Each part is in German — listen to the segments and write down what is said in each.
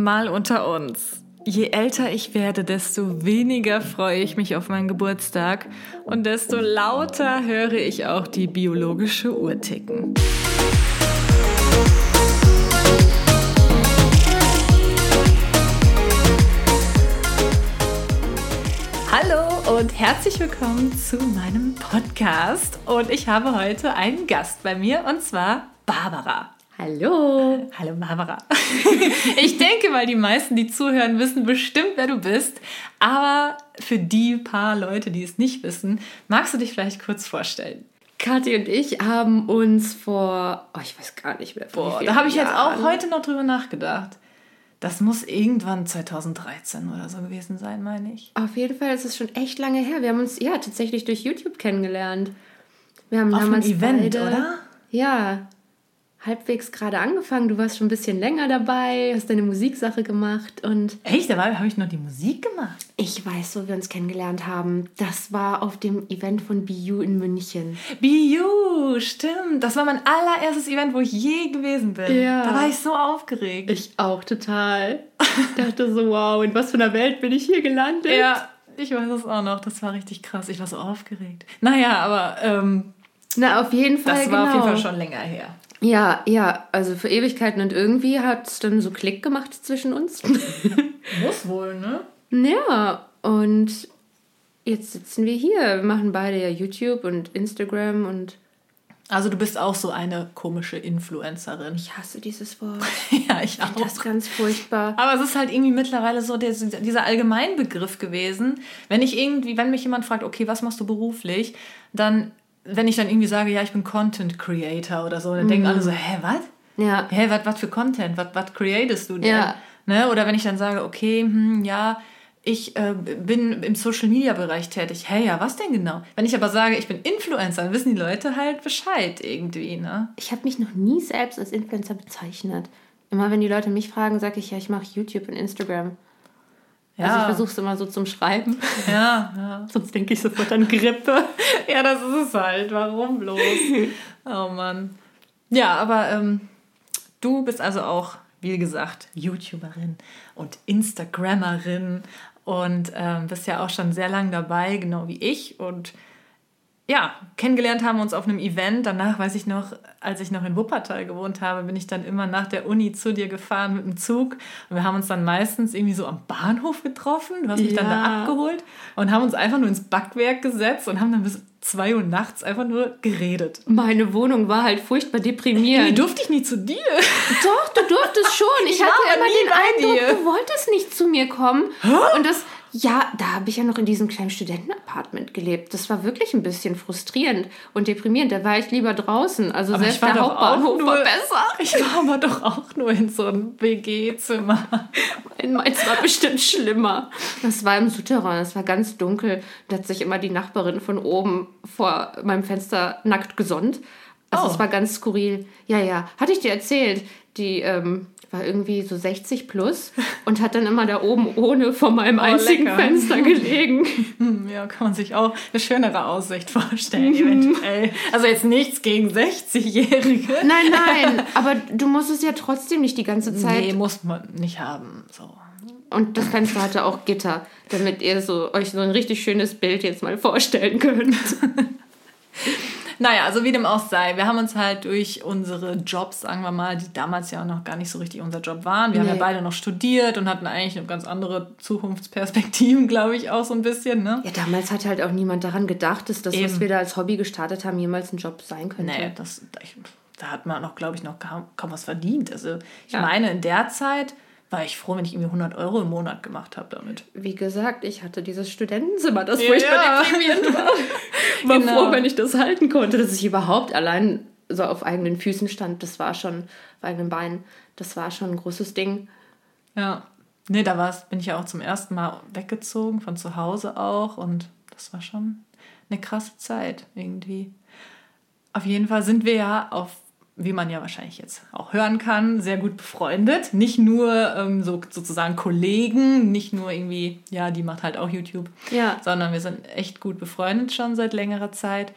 Mal unter uns. Je älter ich werde, desto weniger freue ich mich auf meinen Geburtstag und desto lauter höre ich auch die biologische Uhr ticken. Hallo und herzlich willkommen zu meinem Podcast. Und ich habe heute einen Gast bei mir und zwar Barbara. Hallo. Hallo Barbara. Ich denke mal, die meisten, die zuhören, wissen bestimmt, wer du bist. Aber für die paar Leute, die es nicht wissen, magst du dich vielleicht kurz vorstellen? Kathi und ich haben uns vor, oh, ich weiß gar nicht mehr. vor Boah, da habe ich jetzt auch heute noch drüber nachgedacht. Das muss irgendwann 2013 oder so gewesen sein, meine ich. Auf jeden Fall ist es schon echt lange her. Wir haben uns ja tatsächlich durch YouTube kennengelernt. Wir haben Auf einem damals Event, beide, oder? Ja, halbwegs gerade angefangen. Du warst schon ein bisschen länger dabei, hast deine Musiksache gemacht und Echt? Dabei habe ich noch die Musik gemacht. ich weiß, wo wir uns kennengelernt haben. Das war auf dem Event von BU in München. BU, stimmt. Das war mein allererstes Event, wo ich je gewesen bin. Ja. Da war ich so aufgeregt. Ich auch total. Ich dachte so, wow, in was für einer Welt bin ich hier gelandet? Ja, ich weiß es auch noch. Das war richtig krass. Ich war so aufgeregt. Naja, aber ähm, Na, auf jeden Fall. das war auf jeden genau. Fall schon länger her. Ja, ja, also für Ewigkeiten und irgendwie hat es dann so Klick gemacht zwischen uns. Muss wohl, ne? ja, und jetzt sitzen wir hier. Wir machen beide ja YouTube und Instagram und Also du bist auch so eine komische Influencerin. ich hasse dieses Wort. ja, ich auch. Das ist ganz furchtbar. Aber es ist halt irgendwie mittlerweile so der, dieser Allgemeinbegriff gewesen. Wenn ich irgendwie, wenn mich jemand fragt, okay, was machst du beruflich, dann, wenn ich dann irgendwie sage, ja, ich bin Content Creator oder so, dann denken alle so, hä, was? Ja, Hä, was, was für Content? Was, was createst du denn? Ja. Ne? Oder wenn ich dann sage, okay, hm, ja, ich äh, bin im Social Media Bereich tätig. Hä, ja, was denn genau? Wenn ich aber sage, ich bin Influencer, dann wissen die Leute halt Bescheid irgendwie, ne? ich habe mich noch nie selbst als Influencer bezeichnet. Immer wenn die Leute mich fragen, sage ich ja, ich mache YouTube und Instagram. Also ich versuche es immer so zum Schreiben. Ja, ja. Sonst denke ich sofort an Grippe. Ja, das ist es halt. Warum bloß? Oh Mann. Ja, aber ähm, du bist also auch, wie gesagt, YouTuberin und Instagrammerin und ähm, bist ja auch schon sehr lange dabei, genau wie ich. Und ja, kennengelernt haben wir uns auf einem Event. Danach weiß ich noch, als ich noch in Wuppertal gewohnt habe, bin ich dann immer nach der Uni zu dir gefahren mit dem Zug. Und wir haben uns dann meistens irgendwie so am Bahnhof getroffen. Du hast mich dann da Ja. abgeholt und haben uns einfach nur ins Backwerk gesetzt und haben dann bis zwei Uhr nachts einfach nur geredet. Meine Wohnung war halt furchtbar Irgendwie deprimierend. durfte ich nie zu dir. Doch, du durftest schon. Ich, war hatte immer den Eindruck, dir. du wolltest nicht zu mir kommen. Und das, ja, da habe ich ja noch in diesem kleinen Studentenapartment gelebt. Das war wirklich ein bisschen frustrierend und deprimierend. Da war ich lieber draußen. Also Aber selbst der Hauptbahnhof nur- war besser. Ich war aber doch auch nur in so einem WG-Zimmer. In meins war bestimmt schlimmer. Das war im Souterrain, es war ganz dunkel. Da hat sich immer die Nachbarin von oben vor meinem Fenster nackt gesonnt. Also Oh. es war ganz skurril. Ja, ja, hatte ich dir erzählt. Die ähm, war irgendwie so 60 plus und hat dann immer da oben ohne vor meinem einzigen lecker. Fenster gelegen. Ja, kann man sich auch eine schönere Aussicht vorstellen, eventuell. Also jetzt nichts gegen 60-Jährige. Nein, nein, aber du musst es ja trotzdem nicht die ganze Zeit. Nee, muss man nicht haben. So. Und das Fenster hatte auch Gitter, damit ihr so, euch so ein richtig schönes Bild jetzt mal vorstellen könnt. Naja, also wie dem auch sei, wir haben uns halt durch unsere Jobs, sagen wir mal, die damals ja noch gar nicht so richtig unser Job waren. Wir haben ja Nee. beide noch studiert und hatten eigentlich noch ganz andere Zukunftsperspektiven, glaube ich, auch so ein bisschen. Ne? Ja, damals hat halt auch niemand daran gedacht, dass das, was Eben. wir da als Hobby gestartet haben, jemals ein Job sein könnte. Nee, das, da hat man noch, glaube ich, noch kaum, kaum was verdient. Also ich Ja. meine, in der Zeit war ich froh, wenn ich irgendwie 100 Euro im Monat gemacht habe damit. Wie gesagt, ich hatte dieses Studentenzimmer, das Ja. furchtbar deprimierend war. War Genau. froh, wenn ich das halten konnte, dass ich überhaupt allein so auf eigenen Füßen stand. Das war schon, auf eigenen Beinen, das war schon ein großes Ding. Ja. Nee, da war's, bin ich ja auch zum ersten Mal weggezogen, von zu Hause auch. Und das war schon eine krasse Zeit irgendwie. Auf jeden Fall sind wir ja auf wie man ja wahrscheinlich jetzt auch hören kann, sehr gut befreundet. Nicht nur ähm, so sozusagen Kollegen, nicht nur irgendwie, ja, die macht halt auch YouTube, Ja. sondern wir sind echt gut befreundet schon seit längerer Zeit.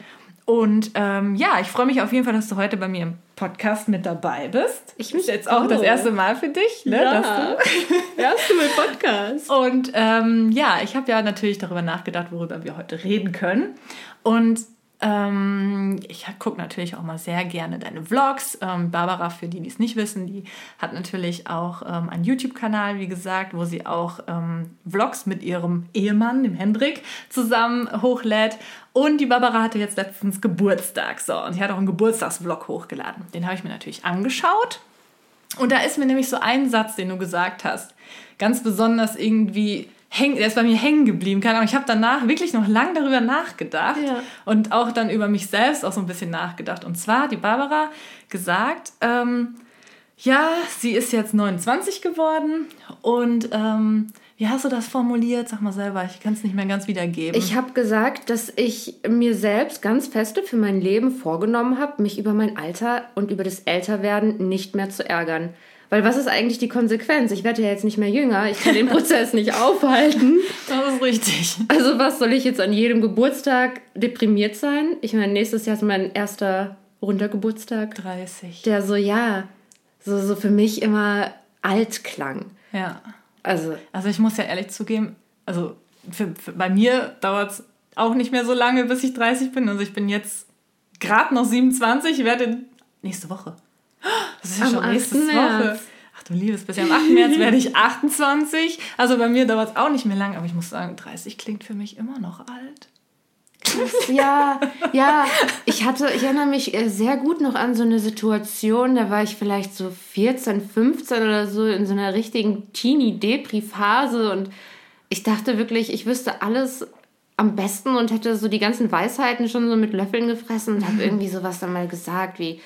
Und ähm, ja, ich freue mich auf jeden Fall, dass du heute bei mir im Podcast mit dabei bist. Ich mich jetzt auch das erste Mal für dich, ne, Ja. dass du Podcast. Und ähm, ja, ich habe ja natürlich darüber nachgedacht, worüber wir heute reden können. Und ich gucke natürlich auch mal sehr gerne deine Vlogs. Ähm, Barbara, für die, die es nicht wissen, die hat natürlich auch ähm, einen YouTube-Kanal, wie gesagt, wo sie auch ähm, Vlogs mit ihrem Ehemann, dem Hendrik, zusammen hochlädt. Und die Barbara hatte jetzt letztens Geburtstag. So, und sie hat auch einen Geburtstagsvlog hochgeladen. Den habe ich mir natürlich angeschaut. Und da ist mir nämlich so ein Satz, den du gesagt hast, ganz besonders irgendwie häng, der ist bei mir hängen geblieben. Keine Ahnung, ich habe danach wirklich noch lange darüber nachgedacht Ja. und auch dann über mich selbst auch so ein bisschen nachgedacht. Und zwar hat die Barbara gesagt, ähm, ja, sie ist jetzt 29 geworden und ähm, wie hast du das formuliert? Sag mal selber, ich kann es nicht mehr ganz wiedergeben. Ich habe gesagt, dass ich mir selbst ganz feste für mein Leben vorgenommen habe, mich über mein Alter und über das Älterwerden nicht mehr zu ärgern. Weil was ist eigentlich die Konsequenz? Ich werde ja jetzt nicht mehr jünger, ich kann den Prozess nicht aufhalten. das ist richtig. Also was soll ich jetzt an jedem Geburtstag deprimiert sein? Ich meine, nächstes Jahr ist mein erster runder Geburtstag, 30. der so, ja, so, so für mich immer alt klang. Ja. Also, Also ich muss ja ehrlich zugeben, also für, für, bei mir dauert es auch nicht mehr so lange, bis ich 30 bin. Also ich bin jetzt gerade noch 27, ich werde nächste Woche. Das ist ja Am schon nächste 8. Woche. Ach du liebes bisschen, am 8. März werde ich 28. Also bei mir dauert es auch nicht mehr lang, aber ich muss sagen, 30 klingt für mich immer noch alt. Ja, ja, ich hatte, ich erinnere mich äh, sehr gut noch an so eine Situation, da war ich vielleicht so 14, 15 oder so in so einer richtigen Teenie-Depri-Phase und ich dachte wirklich, ich wüsste alles am besten und hätte so die ganzen Weisheiten schon so mit Löffeln gefressen und habe irgendwie sowas dann mal gesagt wie,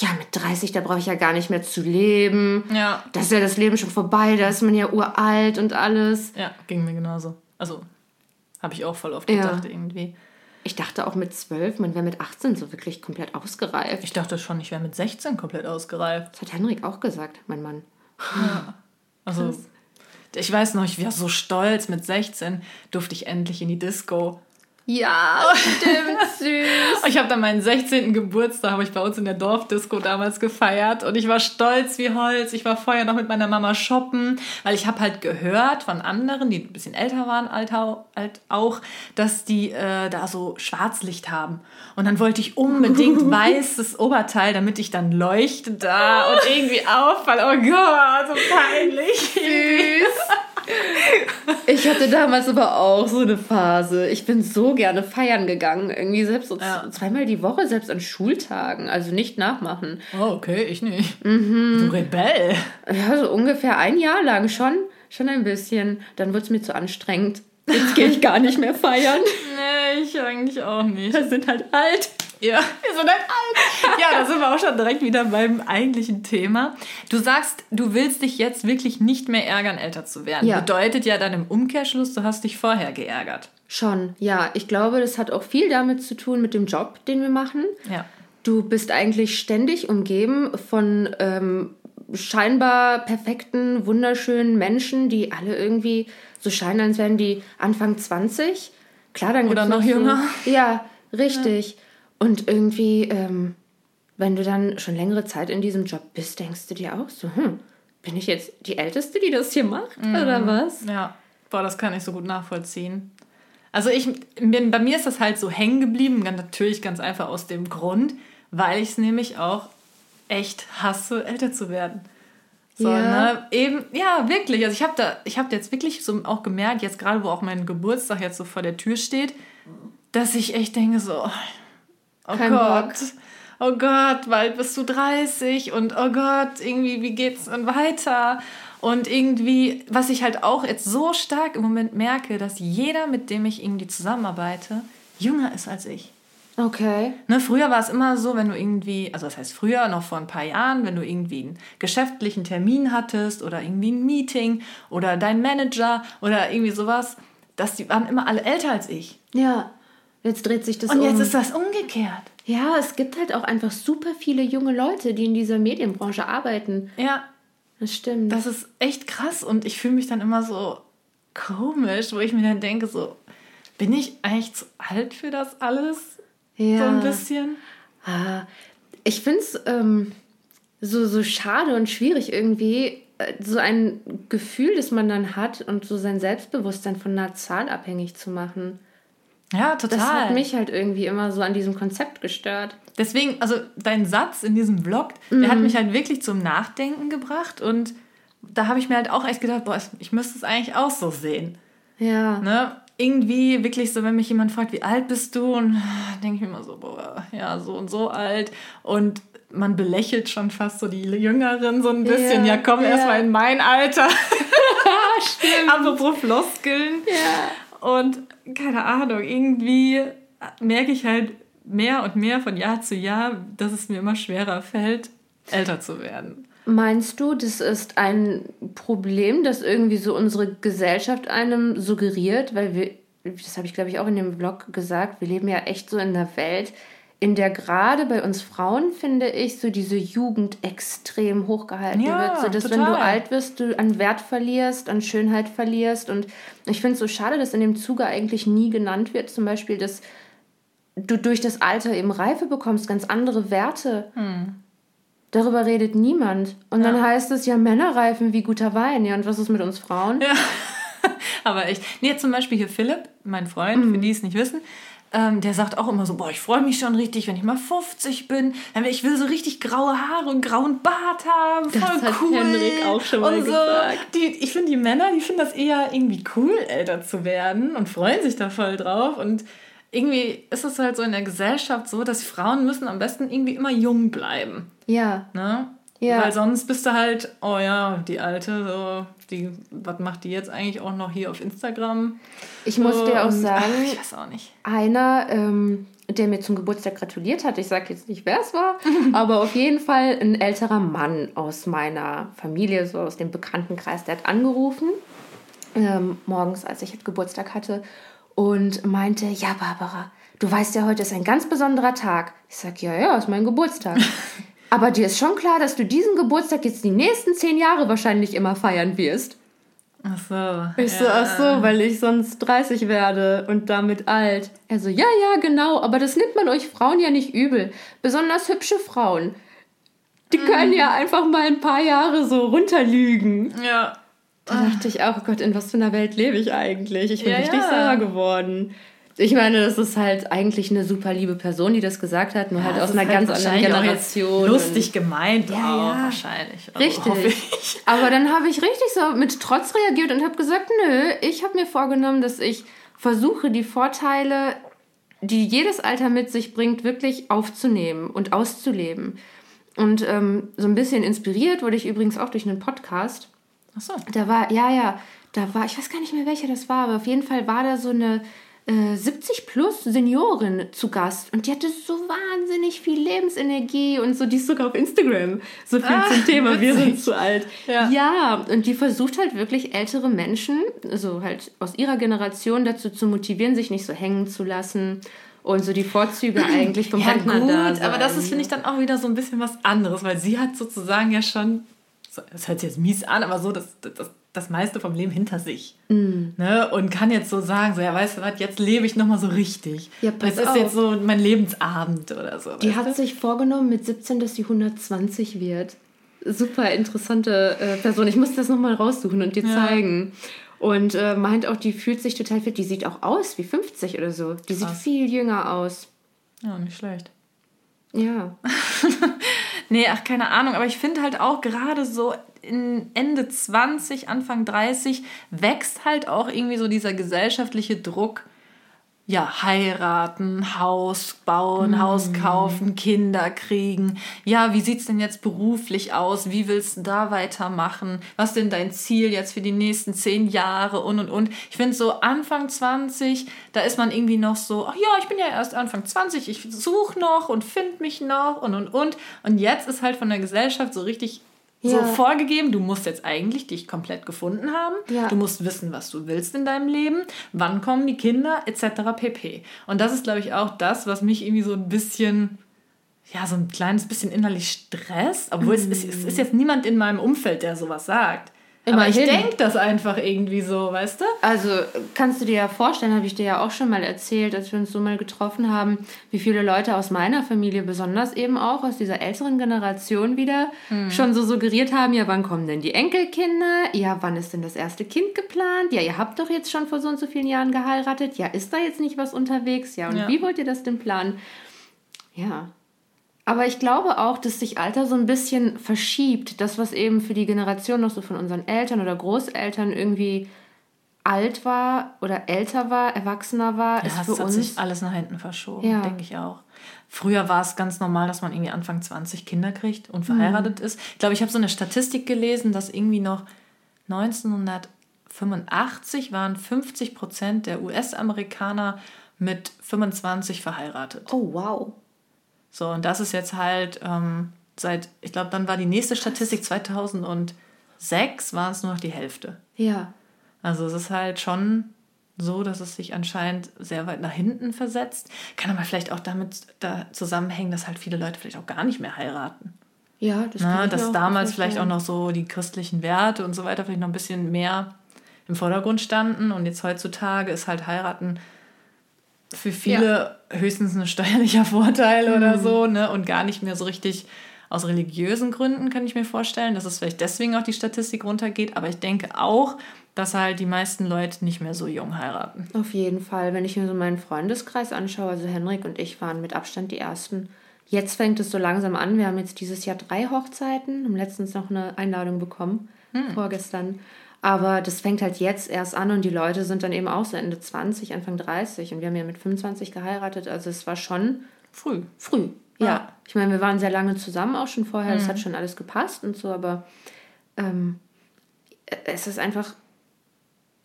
ja, mit 30, da brauche ich ja gar nicht mehr zu leben. Ja. Da ist ja das Leben schon vorbei, da ist man ja uralt und alles. Ja, ging mir genauso. Also habe ich auch voll oft Ja. gedacht irgendwie. Ich dachte auch mit 12, man wäre mit 18 so wirklich komplett ausgereift. Ich dachte schon, ich wäre mit 16 komplett ausgereift. Das hat Henrik auch gesagt, mein Mann. Also, ich weiß noch, ich war so stolz. Mit 16 durfte ich endlich in die Disco. Ja, stimmt, süß. Ich habe dann meinen 16. Geburtstag, habe ich bei uns in der Dorfdisco damals gefeiert und ich war stolz wie Holz. Ich war vorher noch mit meiner Mama shoppen, weil ich habe halt gehört von anderen, die ein bisschen älter waren, alt, au- alt auch, dass die äh, da so Schwarzlicht haben. Und dann wollte ich unbedingt weißes Oberteil, damit ich dann leuchte da und irgendwie auffalle. Oh Gott, so peinlich. Ich hatte damals aber auch so eine Phase. Ich bin so gerne feiern gegangen. Irgendwie selbst so Ja. zweimal die Woche, selbst an Schultagen. Also nicht nachmachen. Oh, okay, ich nicht. Du Rebell. Ja, so ungefähr ein Jahr lang schon. Schon ein bisschen. Dann wurde es mir zu anstrengend. Jetzt gehe ich gar nicht mehr feiern. Nee, ich eigentlich auch nicht. Wir sind halt alt. Ja, wir sind halt alt. Ja, da sind wir auch schon direkt wieder beim eigentlichen Thema. Du sagst, du willst dich jetzt wirklich nicht mehr ärgern, älter zu werden. Ja. Bedeutet ja dann im Umkehrschluss, du hast dich vorher geärgert. Schon, ja. Ich glaube, das hat auch viel damit zu tun mit dem Job, den wir machen. Ja. Du bist eigentlich ständig umgeben von ähm, scheinbar perfekten, wunderschönen Menschen, die alle irgendwie so scheinen, als wären die Anfang 20. Klar, dann Oder noch jünger. Ja, richtig. Und irgendwie, ähm, wenn du dann schon längere Zeit in diesem Job bist, denkst du dir auch so, hm, bin ich jetzt die Älteste, die das hier macht? Mhm. Oder was? Ja, boah, das kann ich so gut nachvollziehen. Also ich, mir- bei mir ist das halt so hängen geblieben, natürlich ganz einfach aus dem Grund, weil ich es nämlich auch echt hasse, älter zu werden. So, Ja. ne? Eben, ja, wirklich. Also ich habe da, ich habe jetzt wirklich so auch gemerkt, jetzt gerade wo auch mein Geburtstag jetzt so vor der Tür steht, dass ich echt denke so, oh Kein Gott, Bock. oh Gott, bald bist du 30 und oh Gott, irgendwie, wie geht's dann weiter? Und irgendwie, was ich halt auch jetzt so stark im Moment merke, dass jeder, mit dem ich irgendwie zusammenarbeite, jünger ist als ich. Okay. Ne, früher war es immer so, wenn du irgendwie, also das heißt früher, noch vor ein paar Jahren, wenn du irgendwie einen geschäftlichen Termin hattest oder irgendwie ein Meeting oder dein Manager oder irgendwie sowas, dass die waren immer alle älter als ich. Ja. Jetzt dreht sich das Und um. jetzt ist das umgekehrt. Ja, es gibt halt auch einfach super viele junge Leute, die in dieser Medienbranche arbeiten. Ja, Das stimmt. das ist echt krass und ich fühle mich dann immer so komisch, wo ich mir dann denke, so, bin ich eigentlich zu alt für das alles? ja. So ein bisschen? Ah, ich finde es ähm, so, so schade und schwierig irgendwie, äh, so ein Gefühl, das man dann hat und so sein Selbstbewusstsein von einer Zahl abhängig zu machen. Ja, total. Das hat mich halt irgendwie immer so an diesem Konzept gestört. Deswegen, also dein Satz in diesem Vlog, der hat mich halt wirklich zum Nachdenken gebracht und da habe ich mir halt auch echt gedacht, boah, ich müsste es eigentlich auch so sehen. Ja. Ne? Irgendwie wirklich so, wenn mich jemand fragt, wie alt bist du? Und denke ich mir immer so, boah, ja, so und so alt. Und man belächelt schon fast so die Jüngeren so ein bisschen. Ja, Ja, komm erst mal in mein Alter. Stimmt. Apropos Floskeln. Ja. Und keine Ahnung, irgendwie merke ich halt mehr und mehr von Jahr zu Jahr, dass es mir immer schwerer fällt, älter zu werden. Meinst du, das ist ein Problem, das irgendwie so unsere Gesellschaft einem suggeriert? Weil wir, das habe ich glaube ich auch in dem Blog gesagt, wir leben ja echt so in einer Welt, in der gerade bei uns Frauen, finde ich, so diese Jugend extrem hochgehalten Ja, wird. So dass wenn total. du alt wirst, du an Wert verlierst, an Schönheit verlierst. Und ich finde es so schade, dass in dem Zuge eigentlich nie genannt wird, zum Beispiel, dass du durch das Alter eben Reife bekommst, ganz andere Werte. Darüber redet niemand. Und dann heißt es ja Männerreifen wie guter Wein. Ja, und was ist mit uns Frauen? Ja. Aber echt. Nee, zum Beispiel hier Philipp, mein Freund, Mhm. für die es nicht wissen, ähm, der sagt auch immer so, boah, ich freue mich schon richtig, wenn ich mal 50 bin. Ich will so richtig graue Haare und grauen Bart haben. Voll Das hat cool. Henrik auch schon mal und so. gesagt. Die, ich finde, die Männer, die finden das eher irgendwie cool, älter zu werden und freuen sich da voll drauf. Und irgendwie ist es halt so in der Gesellschaft so, dass Frauen müssen am besten irgendwie immer jung bleiben. Ja. Ne? Ja. Weil sonst bist du halt, oh ja, die Alte, so, die, was macht die jetzt eigentlich auch noch hier auf Instagram? Ich muss So, dir auch und- sagen, ach, ich weiß auch nicht. einer, ähm, der mir zum Geburtstag gratuliert hat, ich sage jetzt nicht, wer es war, aber auf jeden Fall ein älterer Mann aus meiner Familie, so aus dem Bekanntenkreis, der hat angerufen, ähm, morgens, als ich Geburtstag hatte, und meinte, ja, Barbara, du weißt ja, heute ist ein ganz besonderer Tag. Ich sag, ja, ja, ist mein Geburtstag. Aber dir ist schon klar, dass du diesen Geburtstag jetzt die nächsten zehn Jahre wahrscheinlich immer feiern wirst. Ach so. Ich so, ach so, weil ich sonst 30 werde und damit alt. Er so, ja, ja, genau, aber das nimmt man euch Frauen ja nicht übel. Besonders hübsche Frauen. Die Mhm. können ja einfach mal ein paar Jahre so runterlügen. Ja. Da dachte ich auch, oh Gott, in was für einer Welt lebe ich eigentlich? Ich bin Ja, richtig ja. sauer geworden. Ich meine, das ist halt eigentlich eine super liebe Person, die das gesagt hat, nur halt Das aus einer ganz anderen Generation. Lustig gemeint Ja, auch, ja. wahrscheinlich. Also, Richtig. ich. Aber dann habe ich richtig so mit Trotz reagiert und habe gesagt, nö, ich habe mir vorgenommen, dass ich versuche, die Vorteile, die jedes Alter mit sich bringt, wirklich aufzunehmen und auszuleben. Und ähm, so ein bisschen inspiriert wurde ich übrigens auch durch einen Podcast. Ach so. Da war, ja, ja, da war, ich weiß gar nicht mehr, welcher das war, aber auf jeden Fall war da so eine äh, 70 plus Seniorin zu Gast und die hatte so wahnsinnig viel Lebensenergie und so, die ist sogar auf Instagram so viel Ah, zum Thema, wir witzig. sind zu alt. Ja. ja, und die versucht halt wirklich ältere Menschen, also halt aus ihrer Generation dazu zu motivieren, sich nicht so hängen zu lassen und so die Vorzüge eigentlich vom Ja, Rentner gut, da aber das ist, finde ich, dann auch wieder so ein bisschen was anderes, weil sie hat sozusagen ja schon, das hört sich jetzt mies an, aber so das, das, das meiste vom Leben hinter sich. Mm. Ne? Und kann jetzt so sagen, so, ja, weißt du was, jetzt lebe ich nochmal so richtig. Ja, das ist auf. jetzt so mein Lebensabend oder so. Die hat du? sich vorgenommen mit 17, dass sie 120 wird. Super interessante äh, Person. Ich muss das nochmal raussuchen und dir Ja. zeigen. Und äh, meint auch, die fühlt sich total fit. Die sieht auch aus wie 50 oder so. Die sieht Krass. viel jünger aus. Ja, nicht schlecht. Ja. Nee, ach, keine Ahnung, aber ich finde halt auch gerade so in Ende 20, Anfang 30 wächst halt auch irgendwie so dieser gesellschaftliche Druck. Ja, heiraten, Haus bauen, Haus kaufen, Kinder kriegen. Ja, wie sieht's denn jetzt beruflich aus? Wie willst du da weitermachen? Was ist denn dein Ziel jetzt für die nächsten zehn Jahre und und und? Ich finde so Anfang 20, da ist man irgendwie noch so, ach ja, ich bin ja erst Anfang 20, ich suche noch und finde mich noch und und und. Und jetzt ist halt von der Gesellschaft so richtig so Ja. vorgegeben, du musst jetzt eigentlich dich komplett gefunden haben. Ja. Du musst wissen, was du willst in deinem Leben, wann kommen die Kinder, etc. pp. Und das ist, glaube ich, auch das, was mich irgendwie so ein bisschen, ja, so ein kleines bisschen innerlich stresst. Obwohl es, ist, es ist jetzt niemand in meinem Umfeld, der sowas sagt. Aber ich denke das einfach irgendwie so, weißt du? Also kannst du dir ja vorstellen, habe ich dir ja auch schon mal erzählt, als wir uns so mal getroffen haben, wie viele Leute aus meiner Familie, besonders eben auch aus dieser älteren Generation wieder, hm. schon so suggeriert haben, ja, wann kommen denn die Enkelkinder? Ja, wann ist denn das erste Kind geplant? Ja, ihr habt doch jetzt schon vor so und so vielen Jahren geheiratet. Ja, ist da jetzt nicht was unterwegs? Ja, und ja. wie wollt ihr das denn planen? Ja, aber ich glaube auch, dass sich Alter so ein bisschen verschiebt. Das, was eben für die Generation noch so von unseren Eltern oder Großeltern irgendwie alt war oder älter war, erwachsener war, ja, ist für uns. hat sich alles nach hinten verschoben, ja. denke ich auch. Früher war es ganz normal, dass man irgendwie Anfang 20 Kinder kriegt und verheiratet mhm. ist. Ich glaube, ich habe so eine Statistik gelesen, dass irgendwie noch 1985 waren 50 Prozent der US-Amerikaner mit 25 verheiratet. Oh, wow. So, und das ist jetzt halt ähm, seit, ich glaube, dann war die nächste Statistik 2006, war es nur noch die Hälfte. Ja. Also es ist halt schon so, dass es sich anscheinend sehr weit nach hinten versetzt. Kann aber vielleicht auch damit da zusammenhängen, dass halt viele Leute vielleicht auch gar nicht mehr heiraten. Ja, das Na, Dass damals vielleicht auch noch so die christlichen Werte und so weiter vielleicht noch ein bisschen mehr im Vordergrund standen und jetzt heutzutage ist halt heiraten für viele ja. höchstens ein steuerlicher Vorteil mhm. oder so, ne? Und gar nicht mehr so richtig aus religiösen Gründen, kann ich mir vorstellen, dass es vielleicht deswegen auch die Statistik runtergeht. Aber ich denke auch, dass halt die meisten Leute nicht mehr so jung heiraten. Auf jeden Fall. Wenn ich mir so meinen Freundeskreis anschaue, also Henrik und ich waren mit Abstand die Ersten. Jetzt fängt es so langsam an. Wir haben jetzt dieses Jahr drei Hochzeiten, haben letztens noch eine Einladung bekommen, hm. vorgestern. Aber das fängt halt jetzt erst an und die Leute sind dann eben auch so Ende 20, Anfang 30 und wir haben ja mit 25 geheiratet. Also es war schon früh. Früh, ja. ja. Ich meine, wir waren sehr lange zusammen auch schon vorher, es mhm. hat schon alles gepasst und so, aber ähm, es ist einfach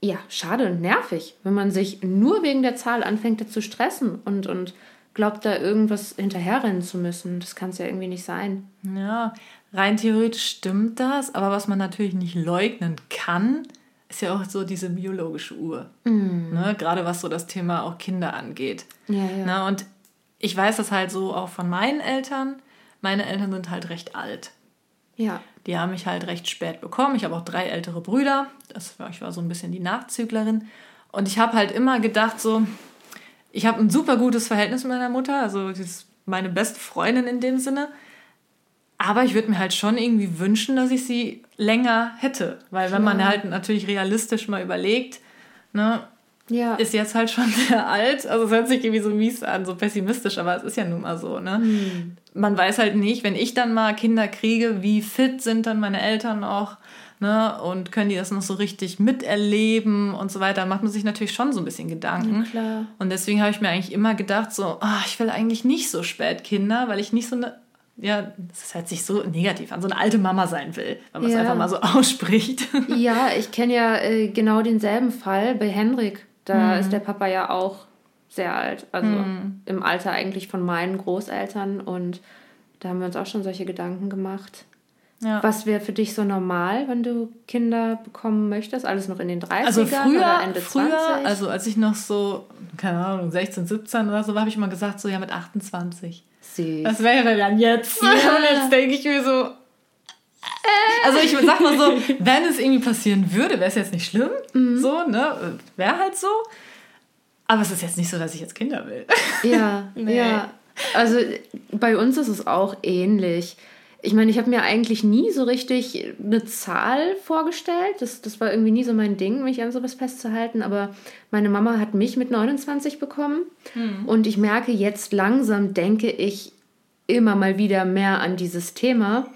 ja, schade und nervig, wenn man sich nur wegen der Zahl anfängt zu stressen und, und glaubt, da irgendwas hinterherrennen zu müssen. Das kann es ja irgendwie nicht sein. Ja, rein theoretisch stimmt das, aber was man natürlich nicht leugnen kann, ist ja auch so diese biologische Uhr. Mm. Ne? Gerade was so das Thema auch Kinder angeht. Ja, ja. Ne? Und ich weiß das halt so auch von meinen Eltern. Meine Eltern sind halt recht alt. Ja. Die haben mich halt recht spät bekommen. Ich habe auch drei ältere Brüder. Das war, ich war so ein bisschen die Nachzüglerin. Und ich habe halt immer gedacht, so, ich habe ein super gutes Verhältnis mit meiner Mutter. Also, sie ist meine beste Freundin in dem Sinne. Aber ich würde mir halt schon irgendwie wünschen, dass ich sie länger hätte. Weil wenn man halt natürlich realistisch mal überlegt, ne, ja. ist jetzt halt schon sehr alt. Also es hört sich irgendwie so mies an, so pessimistisch, aber es ist ja nun mal so. Ne? Hm. Man weiß halt nicht, wenn ich dann mal Kinder kriege, wie fit sind dann meine Eltern auch. Ne, und können die das noch so richtig miterleben und so weiter, macht man sich natürlich schon so ein bisschen Gedanken. Ja, und deswegen habe ich mir eigentlich immer gedacht, so, oh, ich will eigentlich nicht so spät Kinder, weil ich nicht so eine ja, das hört sich so negativ an, so eine alte Mama sein will, wenn man es einfach mal so ausspricht. Ja, ich kenne ja äh, genau denselben Fall bei Henrik. Da hm. ist der Papa ja auch sehr alt, also hm. im Alter eigentlich von meinen Großeltern und da haben wir uns auch schon solche Gedanken gemacht. Ja. Was wäre für dich so normal, wenn du Kinder bekommen möchtest? Alles noch in den 30ern also früher, oder Ende früher, 20? Also als ich noch so, keine Ahnung, 16, 17 oder so war, habe ich immer gesagt, so ja mit 28. Süß. Was wäre dann jetzt? Ja. Und jetzt denke ich mir so. Also ich sag mal so, wenn es irgendwie passieren würde, wäre es jetzt nicht schlimm. Mhm. So, ne? Wäre halt so. Aber es ist jetzt nicht so, dass ich jetzt Kinder will. Ja, nee. ja. Also bei uns ist es auch ähnlich. Ich meine, ich habe mir eigentlich nie so richtig eine Zahl vorgestellt. Das, das war irgendwie nie so mein Ding, mich an sowas festzuhalten. Aber meine Mama hat mich mit 29 bekommen. Hm. Und ich merke jetzt langsam, denke ich immer mal wieder mehr an dieses Thema.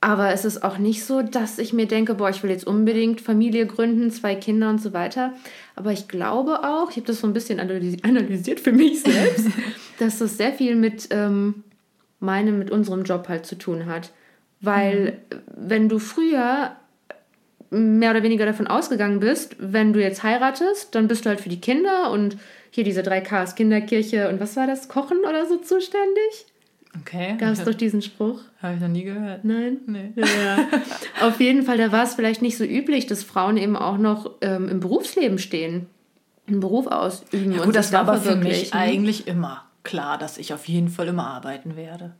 Aber es ist auch nicht so, dass ich mir denke, boah, ich will jetzt unbedingt Familie gründen, zwei Kinder und so weiter. Aber ich glaube auch, ich habe das so ein bisschen analysiert für mich selbst, dass das sehr viel mit ähm, meinem, mit unserem Job halt zu tun hat. Weil mhm. wenn du früher mehr oder weniger davon ausgegangen bist, wenn du jetzt heiratest, dann bist du halt für die Kinder und hier diese drei Ks, Kinderkirche und was war das, Kochen oder so zuständig? Okay. Gab es doch diesen Spruch? Habe ich noch nie gehört. Nein? Nee. Ja. Auf jeden Fall, da war es vielleicht nicht so üblich, dass Frauen eben auch noch ähm, im Berufsleben stehen, einen Beruf ausüben. Ja, gut, das war aber für mich eigentlich immer klar, dass ich auf jeden Fall immer arbeiten werde.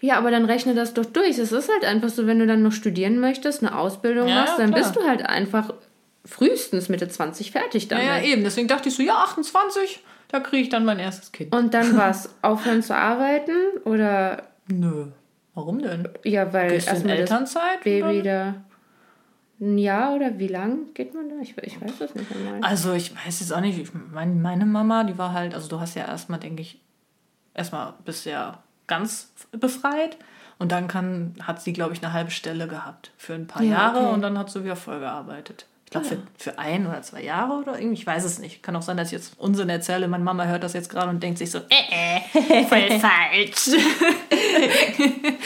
Ja, aber dann rechne das doch durch. Es ist halt einfach so, wenn du dann noch studieren möchtest, eine Ausbildung ja, machst, dann klar. bist du halt einfach frühestens Mitte 20 fertig damit. Ja, ja, eben. Deswegen dachte ich so, ja, 28, da kriege ich dann mein erstes Kind. Und dann was? Aufhören zu arbeiten oder? Nö. Warum denn? Ja, weil erstmal Elternzeit Baby da ein Jahr oder wie lang geht man da? Ich, ich weiß das nicht einmal. Also ich weiß jetzt auch nicht. Ich meine, meine Mama, die war halt, also du hast ja erstmal, denke ich, erstmal bist ja ganz befreit. Und dann kann, hat sie, glaube ich, eine halbe Stelle gehabt für ein paar ja, Jahre okay. und dann hat sie wieder voll gearbeitet. Ich glaube, ah, ja. für, für ein oder zwei Jahre oder irgendwie, ich weiß es nicht. Kann auch sein, dass ich jetzt Unsinn erzähle. Meine Mama hört das jetzt gerade und denkt sich so, äh, äh, voll falsch.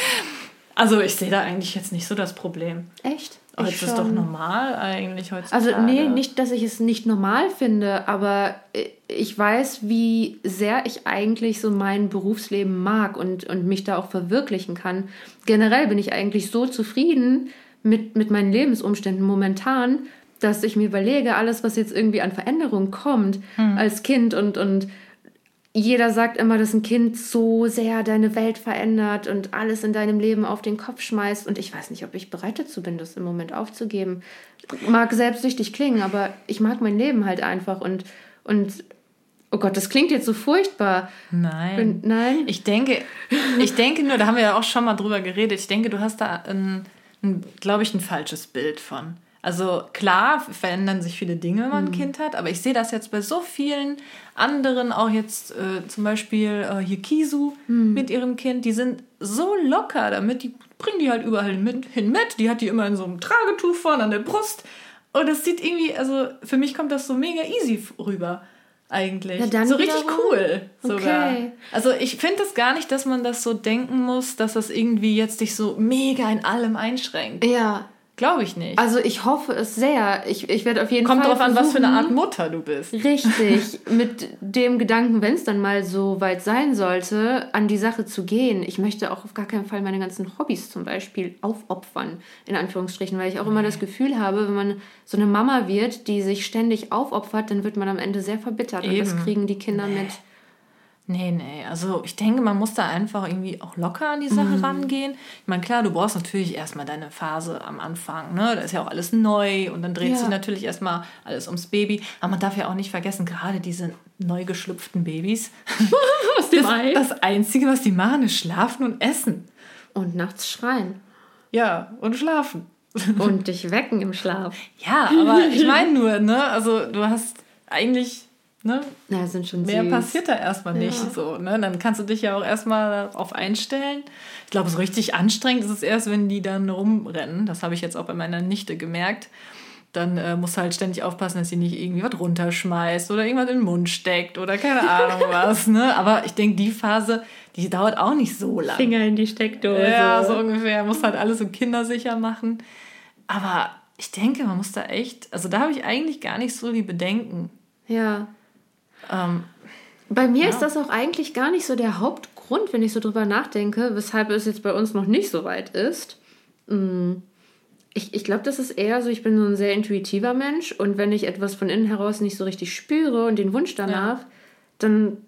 also ich sehe da eigentlich jetzt nicht so das Problem. Echt? Oh, ist doch normal eigentlich heutzutage. Also nee, nicht, dass ich es nicht normal finde, aber ich weiß, wie sehr ich eigentlich so mein Berufsleben mag und, und mich da auch verwirklichen kann. Generell bin ich eigentlich so zufrieden mit, mit meinen Lebensumständen momentan, dass ich mir überlege, alles, was jetzt irgendwie an Veränderung kommt hm. als Kind und, und jeder sagt immer, dass ein Kind so sehr deine Welt verändert und alles in deinem Leben auf den Kopf schmeißt. Und ich weiß nicht, ob ich bereit dazu bin, das im Moment aufzugeben. Mag selbstsüchtig klingen, aber ich mag mein Leben halt einfach. Und, und oh Gott, das klingt jetzt so furchtbar. Nein. Und, nein? Ich denke, ich denke nur, da haben wir ja auch schon mal drüber geredet, ich denke, du hast da, ein, ein glaube ich, ein falsches Bild von. Also klar verändern sich viele Dinge, wenn man ein mhm. Kind hat, aber ich sehe das jetzt bei so vielen anderen, auch jetzt äh, zum Beispiel äh, hier Kisu mhm. mit ihrem Kind, die sind so locker damit, die bringen die halt überall mit, hin mit, die hat die immer in so einem Tragetuch vorne an der Brust und das sieht irgendwie, also für mich kommt das so mega easy rüber eigentlich. Ja, so richtig cool sogar. Okay. Also ich finde es gar nicht, dass man das so denken muss, dass das irgendwie jetzt dich so mega in allem einschränkt. Ja, Glaube ich nicht. Also ich hoffe es sehr. Ich, ich werde auf jeden Kommt Fall. Kommt drauf an, was für eine Art Mutter du bist. Richtig. mit dem Gedanken, wenn es dann mal so weit sein sollte, an die Sache zu gehen. Ich möchte auch auf gar keinen Fall meine ganzen Hobbys zum Beispiel aufopfern, in Anführungsstrichen, weil ich auch immer das Gefühl habe, wenn man so eine Mama wird, die sich ständig aufopfert, dann wird man am Ende sehr verbittert. Eben. Und das kriegen die Kinder mit. Nee, nee. Also ich denke, man muss da einfach irgendwie auch locker an die Sache mhm. rangehen. Ich meine, klar, du brauchst natürlich erstmal deine Phase am Anfang. Ne? Da ist ja auch alles neu und dann dreht ja. sich natürlich erstmal alles ums Baby. Aber man darf ja auch nicht vergessen, gerade diese neu geschlüpften Babys. Aus dem das, Ei. Das Einzige, was die machen, ist schlafen und essen. Und nachts schreien. Ja, und schlafen. Und dich wecken im Schlaf. Ja, aber ich meine nur, ne? Also du hast eigentlich Ne? Ja, sind schon Mehr süß. passiert da erstmal nicht ja. so. Ne? Dann kannst du dich ja auch erstmal darauf einstellen. Ich glaube, so richtig anstrengend ist es erst, wenn die dann rumrennen. Das habe ich jetzt auch bei meiner Nichte gemerkt. Dann äh, musst du halt ständig aufpassen, dass sie nicht irgendwie was runterschmeißt oder irgendwas in den Mund steckt oder keine Ahnung was. Ne? Aber ich denke, die Phase, die dauert auch nicht so lange. Finger in die Steckdose. Ja, so ungefähr. Muss halt alles so kindersicher machen. Aber ich denke, man muss da echt, also da habe ich eigentlich gar nicht so die Bedenken. Ja. Ähm, bei mir ja. ist das auch eigentlich gar nicht so der Hauptgrund, wenn ich so drüber nachdenke, weshalb es jetzt bei uns noch nicht so weit ist. Mm, ich, ich glaube, das ist eher so, ich bin so ein sehr intuitiver Mensch und wenn ich etwas von innen heraus nicht so richtig spüre und den Wunsch danach, ja. dann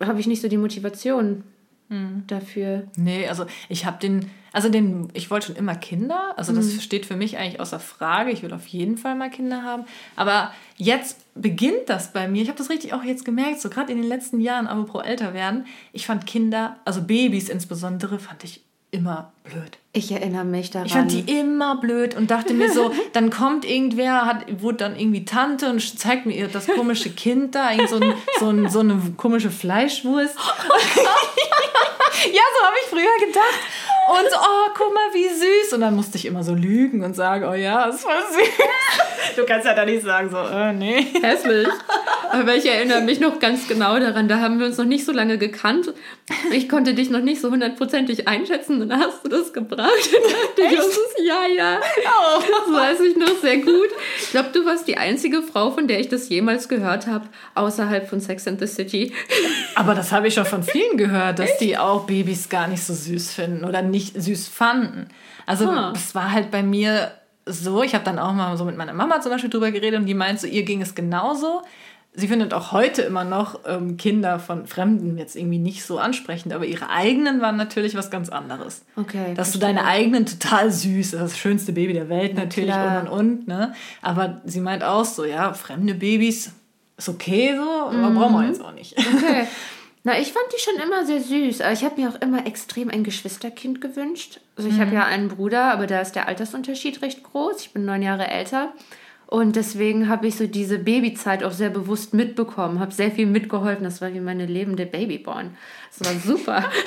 habe ich nicht so die Motivation hm. dafür. Nee, also ich habe den, also den, ich wollte schon immer Kinder, also das mhm. steht für mich eigentlich außer Frage, ich will auf jeden Fall mal Kinder haben, aber jetzt beginnt das bei mir, ich habe das richtig auch jetzt gemerkt, so gerade in den letzten Jahren, aber pro älter werden, ich fand Kinder, also Babys insbesondere, fand ich immer blöd. Ich erinnere mich daran. Ich fand die immer blöd und dachte mir so, dann kommt irgendwer, hat, wurde dann irgendwie Tante und zeigt mir das komische Kind da, so, ein, so, ein, so eine komische Fleischwurst. ja, so habe ich früher gedacht. Und so, oh, guck mal, wie süß. Und dann musste ich immer so lügen und sagen, oh ja, das war süß. Du kannst ja da nicht sagen, so, äh, nee. Hässlich. Aber ich erinnere mich noch ganz genau daran, da haben wir uns noch nicht so lange gekannt. Ich konnte dich noch nicht so hundertprozentig einschätzen und dann hast du das gebracht. Und dachte ich, ja, ja. Oh. Das weiß ich noch sehr gut. Ich glaube, du warst die einzige Frau, von der ich das jemals gehört habe, außerhalb von Sex and the City. Aber das habe ich schon von vielen gehört, dass Echt? die auch Babys gar nicht so süß finden oder nicht süß fanden. Also es war halt bei mir so, ich habe dann auch mal so mit meiner Mama zum Beispiel drüber geredet und die meint so, ihr ging es genauso. sie findet auch heute immer noch ähm, Kinder von Fremden jetzt irgendwie nicht so ansprechend, aber ihre eigenen waren natürlich was ganz anderes. Okay. Dass du deine eigenen total süß, das schönste Baby der Welt natürlich klar. und und und, ne? Aber sie meint auch so, ja, fremde Babys ist okay so, aber brauchen wir jetzt auch nicht. Okay. Na, ich fand die schon immer sehr süß. Aber ich habe mir auch immer extrem ein Geschwisterkind gewünscht. Also ich habe ja einen Bruder, aber da ist der Altersunterschied recht groß. Ich bin neun Jahre älter. Und deswegen habe ich so diese Babyzeit auch sehr bewusst mitbekommen, habe sehr viel mitgeholfen. Das war wie meine lebende Babyborn. Das war super.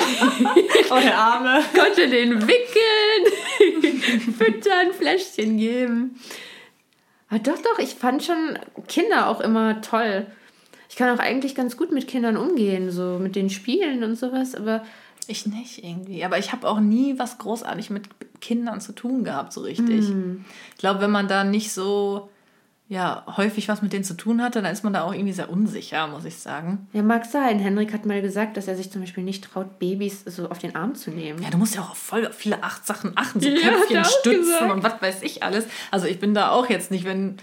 Oh, der Arme. Konnte den wickeln, füttern, Fläschchen geben. Aber doch, doch, ich fand schon Kinder auch immer toll. Ich kann auch eigentlich ganz gut mit Kindern umgehen, so mit den Spielen und sowas, aber Ich nicht irgendwie. Aber ich habe auch nie was großartig mit Kindern zu tun gehabt, so richtig. Ich glaube, wenn man da nicht so ja, häufig was mit denen zu tun hatte, dann ist man da auch irgendwie sehr unsicher, muss ich sagen. ja, mag sein. Henrik hat mal gesagt, dass er sich zum Beispiel nicht traut, Babys so auf den Arm zu nehmen. Ja, du musst ja auch auf voll viele acht Sachen achten, so Ja, Köpfchen stützen und was weiß ich alles. Also ich bin da auch jetzt nicht, wenn,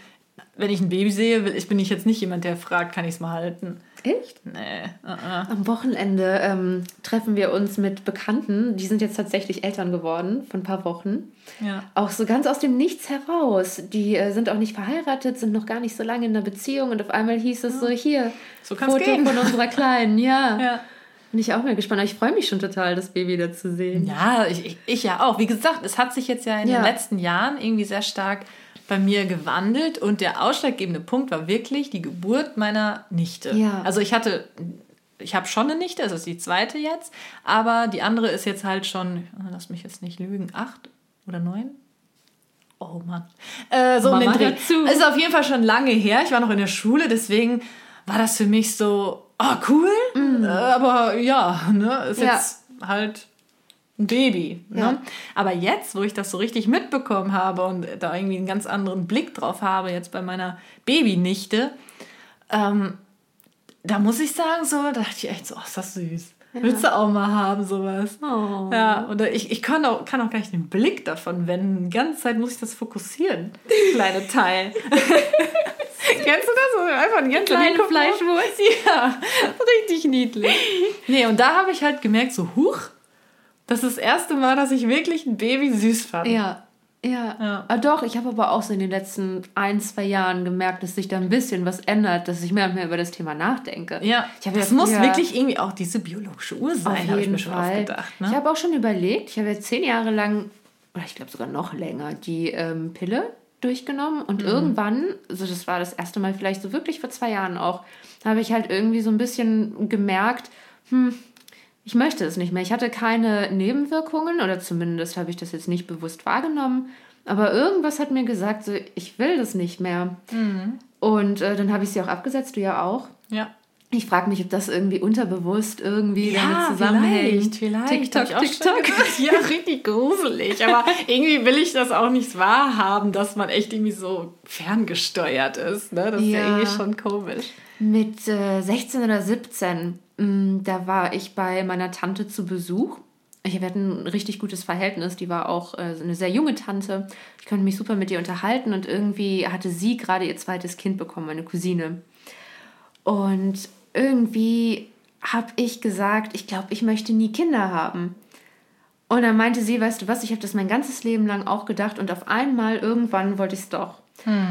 wenn ich ein Baby sehe, will- ich bin ich jetzt nicht jemand, der fragt, kann ich es mal halten? Echt? Nee. Uh -uh. Am Wochenende ähm, treffen wir uns mit Bekannten, die sind jetzt tatsächlich Eltern geworden, von ein paar Wochen. Ja. Auch so ganz aus dem Nichts heraus. Die äh, sind auch nicht verheiratet, sind noch gar nicht so lange in einer Beziehung und auf einmal hieß es so, hier, So Foto gehen. von unserer Kleinen, ja. Ja. Bin ich auch mal gespannt. Aber ich freue mich schon total, das Baby da zu sehen. Ja, ich, ich, ich ja auch. Wie gesagt, es hat sich jetzt ja in Ja. den letzten Jahren irgendwie sehr stark bei mir gewandelt und der ausschlaggebende Punkt war wirklich die Geburt meiner Nichte. Ja. Also ich hatte, ich habe schon eine Nichte, das ist die zweite jetzt, aber die andere ist jetzt halt schon, lass mich jetzt nicht lügen, acht oder neun? Oh Mann. Äh, so um den Mama, Dreh. hör zu. Ist auf jeden Fall schon lange her. Ich war noch in der Schule, deswegen war das für mich so, ah, cool. Äh, aber ja, ne, ist Mhm. Ja. jetzt halt ein Baby. Ne? Ja. Aber jetzt, wo ich das so richtig mitbekommen habe und da irgendwie einen ganz anderen Blick drauf habe, jetzt bei meiner Babynichte, ähm, da muss ich sagen, so, da dachte ich echt so, oh, ist das süß. Willst du auch mal haben, sowas? Oh. Ja, und ich, ich kann, auch, kann auch gar nicht den Blick davon wenden. Die ganze Zeit muss ich das fokussieren. Kleine Teil. Kennst du das? Einfach ein ganz Kleine Kopf- Fleischwurst. Ja, richtig niedlich. Nee, und da habe ich halt gemerkt, so, huch, das ist das erste Mal, dass ich wirklich ein Baby süß fand. Ja. Ja. Ja. Ah, doch, ich habe aber auch so in den letzten ein, zwei Jahren gemerkt, dass sich da ein bisschen was ändert, dass ich mehr und mehr über das Thema nachdenke. Ja, Ich das ja muss früher- wirklich irgendwie auch diese biologische Uhr sein, habe ich mir schon oft gedacht. Ich Ne? habe auch schon überlegt, ich habe jetzt zehn Jahre lang, oder ich glaube sogar noch länger, die ähm, Pille durchgenommen und Mhm. irgendwann, also das war das erste Mal vielleicht so wirklich vor zwei Jahren auch, habe ich halt irgendwie so ein bisschen gemerkt, hm, ich möchte es nicht mehr. Ich hatte keine Nebenwirkungen oder zumindest habe ich das jetzt nicht bewusst wahrgenommen. Aber irgendwas hat mir gesagt, so, ich will das nicht mehr. Mhm. Und äh, dann habe ich sie auch abgesetzt, du ja auch. Ja. Ich frage mich, ob das irgendwie unterbewusst irgendwie damit Ja, zusammenhängt. vielleicht, vielleicht. TikTok, ich auch TikTok. Ja, richtig gruselig. Aber irgendwie will ich das auch nicht wahrhaben, dass man echt irgendwie so ferngesteuert ist. Ne? Das ist ja Ja. irgendwie schon komisch. Mit äh, 16 oder 17, mh, da war ich bei meiner Tante zu Besuch. Ich, wir hatten ein richtig gutes Verhältnis. Die war auch äh, eine sehr junge Tante. Ich konnte mich super mit ihr unterhalten und irgendwie hatte sie gerade ihr zweites Kind bekommen, meine Cousine. Und irgendwie habe ich gesagt, ich glaube, ich möchte nie Kinder haben. Und dann meinte sie, weißt du was, ich habe das mein ganzes Leben lang auch gedacht und auf einmal irgendwann wollte ich es doch.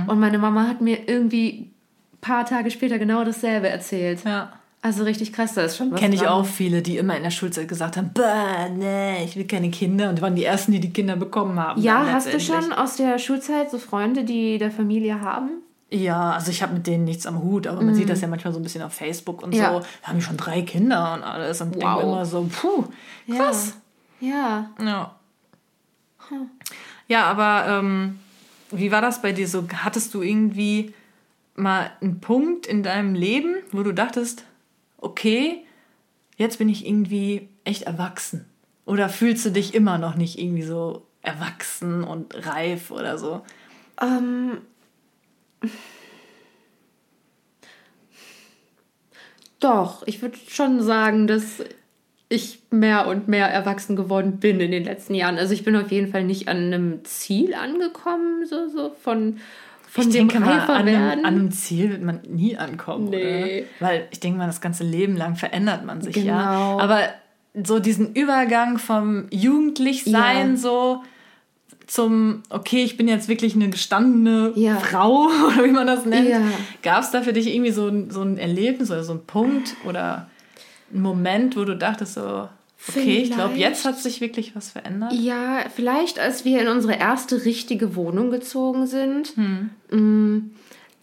Und meine Mama hat mir irgendwie ein paar Tage später genau dasselbe erzählt. Ja. Also richtig krass, da ist schon was Kenne ich auch viele, die immer in der Schulzeit gesagt haben, bah, nee, ich will keine Kinder. Und die waren die Ersten, die die Kinder bekommen haben. Ja, hast du schon aus der Schulzeit so Freunde, die der Familie haben? Ja, also ich habe mit denen nichts am Hut, aber man sieht das ja manchmal so ein bisschen auf Facebook und Mhm. Ja. so. Da haben die schon drei Kinder und alles und denke Wow. immer so, puh, krass. Ja. Ja. Ja, aber ähm, wie war das bei dir so? Hattest du irgendwie mal einen Punkt in deinem Leben, wo du dachtest, okay, jetzt bin ich irgendwie echt erwachsen? Oder fühlst du dich immer noch nicht irgendwie so erwachsen und reif oder so? Ähm. Doch, ich würde schon sagen, dass ich mehr und mehr erwachsen geworden bin in den letzten Jahren. Also ich bin auf jeden Fall nicht an einem Ziel angekommen, so, so von, Von ich denke mal, an einem, an einem, Ziel wird man nie ankommen. Nee. Oder? Weil ich denke mal, das ganze Leben lang verändert man sich genau. ja. Aber so diesen Übergang vom Jugendlichsein ja. so zum, okay, ich bin jetzt wirklich eine gestandene ja. Frau, oder wie man das nennt. Ja. Gab es da für dich irgendwie so, so ein Erlebnis oder so ein Punkt oder ein Moment, wo du dachtest so, okay, ich glaube, jetzt hat sich wirklich was verändert? Ja, vielleicht als wir in unsere erste richtige Wohnung gezogen sind. Hm. Mm,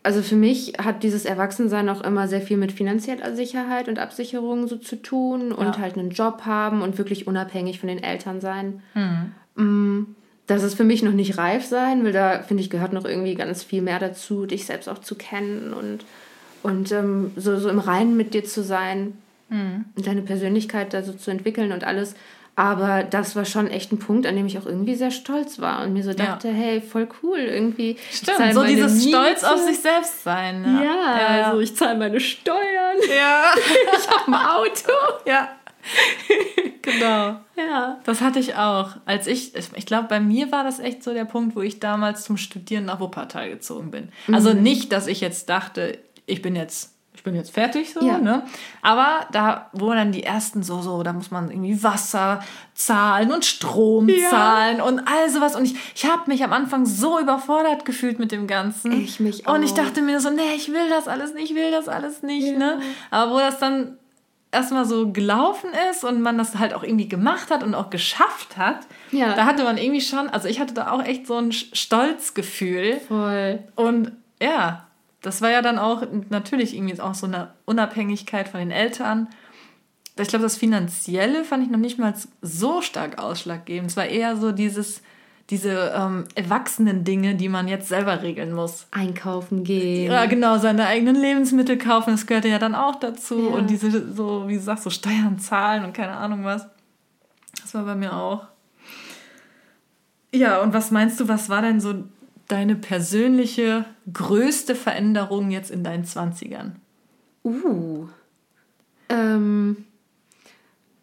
also für mich hat dieses Erwachsensein auch immer sehr viel mit finanzieller Sicherheit und Absicherung so zu tun und ja. halt einen Job haben und wirklich unabhängig von den Eltern sein. Hm. Mm, das ist für mich noch nicht reif sein, weil da, finde ich, gehört noch irgendwie ganz viel mehr dazu, dich selbst auch zu kennen und, und ähm, so, so im Reinen mit dir zu sein mhm. deine Persönlichkeit da so zu entwickeln und alles. Aber das war schon echt ein Punkt, an dem ich auch irgendwie sehr stolz war und mir so dachte, ja. hey, voll cool, irgendwie. Stimmt, so dieses Miete. Stolz auf sich selbst sein. Ja, ja, ja. also ich zahle meine Steuern. Ja. ich habe ein Auto. Ja. genau. Ja. Das hatte ich auch. Als ich, ich glaube, bei mir war das echt so der Punkt, wo ich damals zum Studieren nach Wuppertal gezogen bin. Also mhm. nicht, dass ich jetzt dachte, ich bin jetzt ich bin jetzt fertig so, ja. ne? Aber da wo dann die ersten so, so, da muss man irgendwie Wasser zahlen und Strom ja. zahlen und all sowas. Und ich, ich habe mich am Anfang so überfordert gefühlt mit dem Ganzen. Ich mich auch. Und ich dachte mir so, nee, ich will das alles nicht, ich will das alles nicht, ja. ne? Aber wo das dann erstmal so gelaufen ist und man das halt auch irgendwie gemacht hat und auch geschafft hat, ja. da hatte man irgendwie schon, also ich hatte da auch echt so ein Stolzgefühl. Voll. Und ja, das war ja dann auch natürlich irgendwie auch so eine Unabhängigkeit von den Eltern. Ich glaube, das Finanzielle fand ich noch nicht mal so stark ausschlaggebend. Es war eher so dieses, diese ähm, erwachsenen Dinge, die man jetzt selber regeln muss. Einkaufen gehen. Ja, genau, seine eigenen Lebensmittel kaufen, das gehörte ja dann auch dazu. Ja. Und diese, so, wie du sagst, so Steuern zahlen und keine Ahnung was. Das war bei mir auch. Ja, und was meinst du, was war denn so deine persönliche größte Veränderung jetzt in deinen 20ern? Uh. Ähm,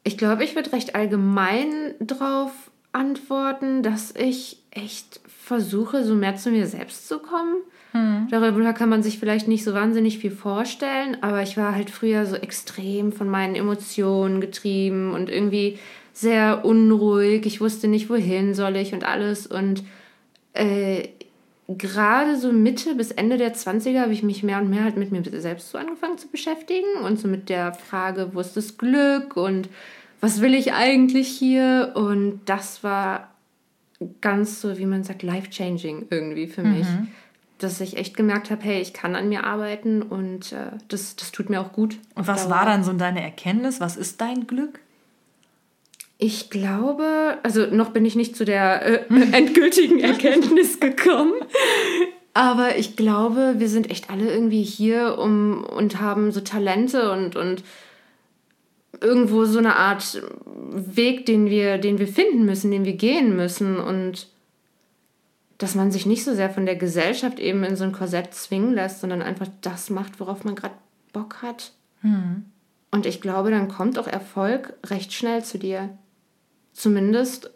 ich glaube, ich würde recht allgemein drauf antworten, dass ich echt versuche, so mehr zu mir selbst zu kommen. Hm. Darüber kann man sich vielleicht nicht so wahnsinnig viel vorstellen, aber ich war halt früher so extrem von meinen Emotionen getrieben und irgendwie sehr unruhig. Ich wusste nicht, wohin soll ich und alles. Und äh, gerade so Mitte bis Ende der 20er habe ich mich mehr und mehr halt mit mir selbst so angefangen zu beschäftigen und so mit der Frage, wo ist das Glück und was will ich eigentlich hier? Und das war ganz so, wie man sagt, life-changing irgendwie für mich. Mhm. Dass ich echt gemerkt habe, hey, ich kann an mir arbeiten und äh, das, das tut mir auch gut. Und was war dann so deine Erkenntnis? Was ist dein Glück? Ich glaube, also noch bin ich nicht zu der äh, endgültigen Erkenntnis gekommen. Aber ich glaube, wir sind echt alle irgendwie hier um, und haben so Talente und, und irgendwo so eine Art Weg, den wir, den wir finden müssen, den wir gehen müssen. Und dass man sich nicht so sehr von der Gesellschaft eben in so ein Korsett zwingen lässt, sondern einfach das macht, worauf man gerade Bock hat. Hm. Und ich glaube, dann kommt auch Erfolg recht schnell zu dir zumindest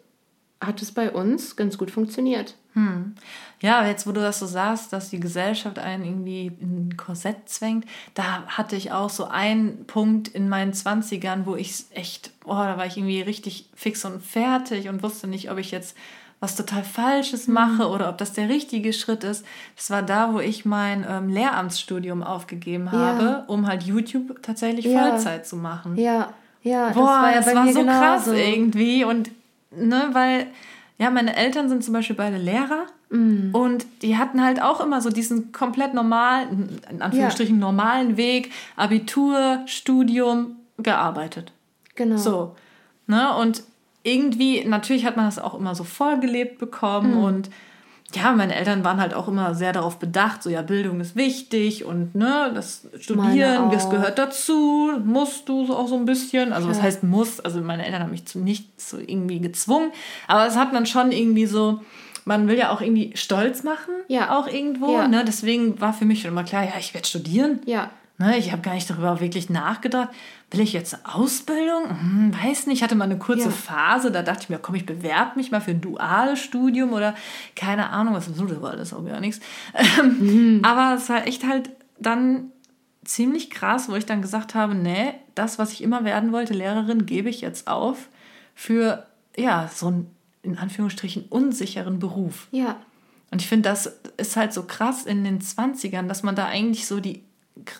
hat es bei uns ganz gut funktioniert. Hm. Ja, jetzt wo du das so sagst, dass die Gesellschaft einen irgendwie in ein Korsett zwängt, da hatte ich auch so einen Punkt in meinen Zwanzigern, wo ich echt, oh, da war ich irgendwie richtig fix und fertig und wusste nicht, ob ich jetzt was total Falsches hm. mache oder ob das der richtige Schritt ist. Das war da, wo ich mein ähm, Lehramtsstudium aufgegeben habe, ja. um halt YouTube tatsächlich ja. Vollzeit zu machen. Ja. Ja, das Boah, war ja das war so genauso. krass irgendwie. Und, ne, weil, ja, meine Eltern sind zum Beispiel beide Lehrer. Mm. Und die hatten halt auch immer so diesen komplett normalen, in Anführungsstrichen ja. normalen Weg, Abitur, Studium, gearbeitet. Genau. So. Ne? Und irgendwie, natürlich hat man das auch immer so vorgelebt bekommen mm. und ja, meine Eltern waren halt auch immer sehr darauf bedacht, so ja, Bildung ist wichtig und ne, das Studieren, das gehört dazu, musst du so auch so ein bisschen. Also ja. was heißt muss? Also meine Eltern haben mich zu nichts so irgendwie gezwungen, aber es hat man schon irgendwie so, man will ja auch irgendwie stolz machen, ja. auch irgendwo. Ja. Ne? Deswegen war für mich schon immer klar, ja, ich werde studieren. Ja. Ne, ich habe gar nicht darüber wirklich nachgedacht. Will ich jetzt eine Ausbildung? Hm, weiß nicht. Ich hatte mal eine kurze ja. Phase, da dachte ich mir, komm, ich bewerbe mich mal für ein duales Studium oder keine Ahnung, was so dual ist, auch gar nichts. Mhm. Aber es war echt halt dann ziemlich krass, wo ich dann gesagt habe, nee, das, was ich immer werden wollte, Lehrerin, gebe ich jetzt auf für ja, so einen in Anführungsstrichen unsicheren Beruf. Ja. Und ich finde, das ist halt so krass in den 20ern, dass man da eigentlich so die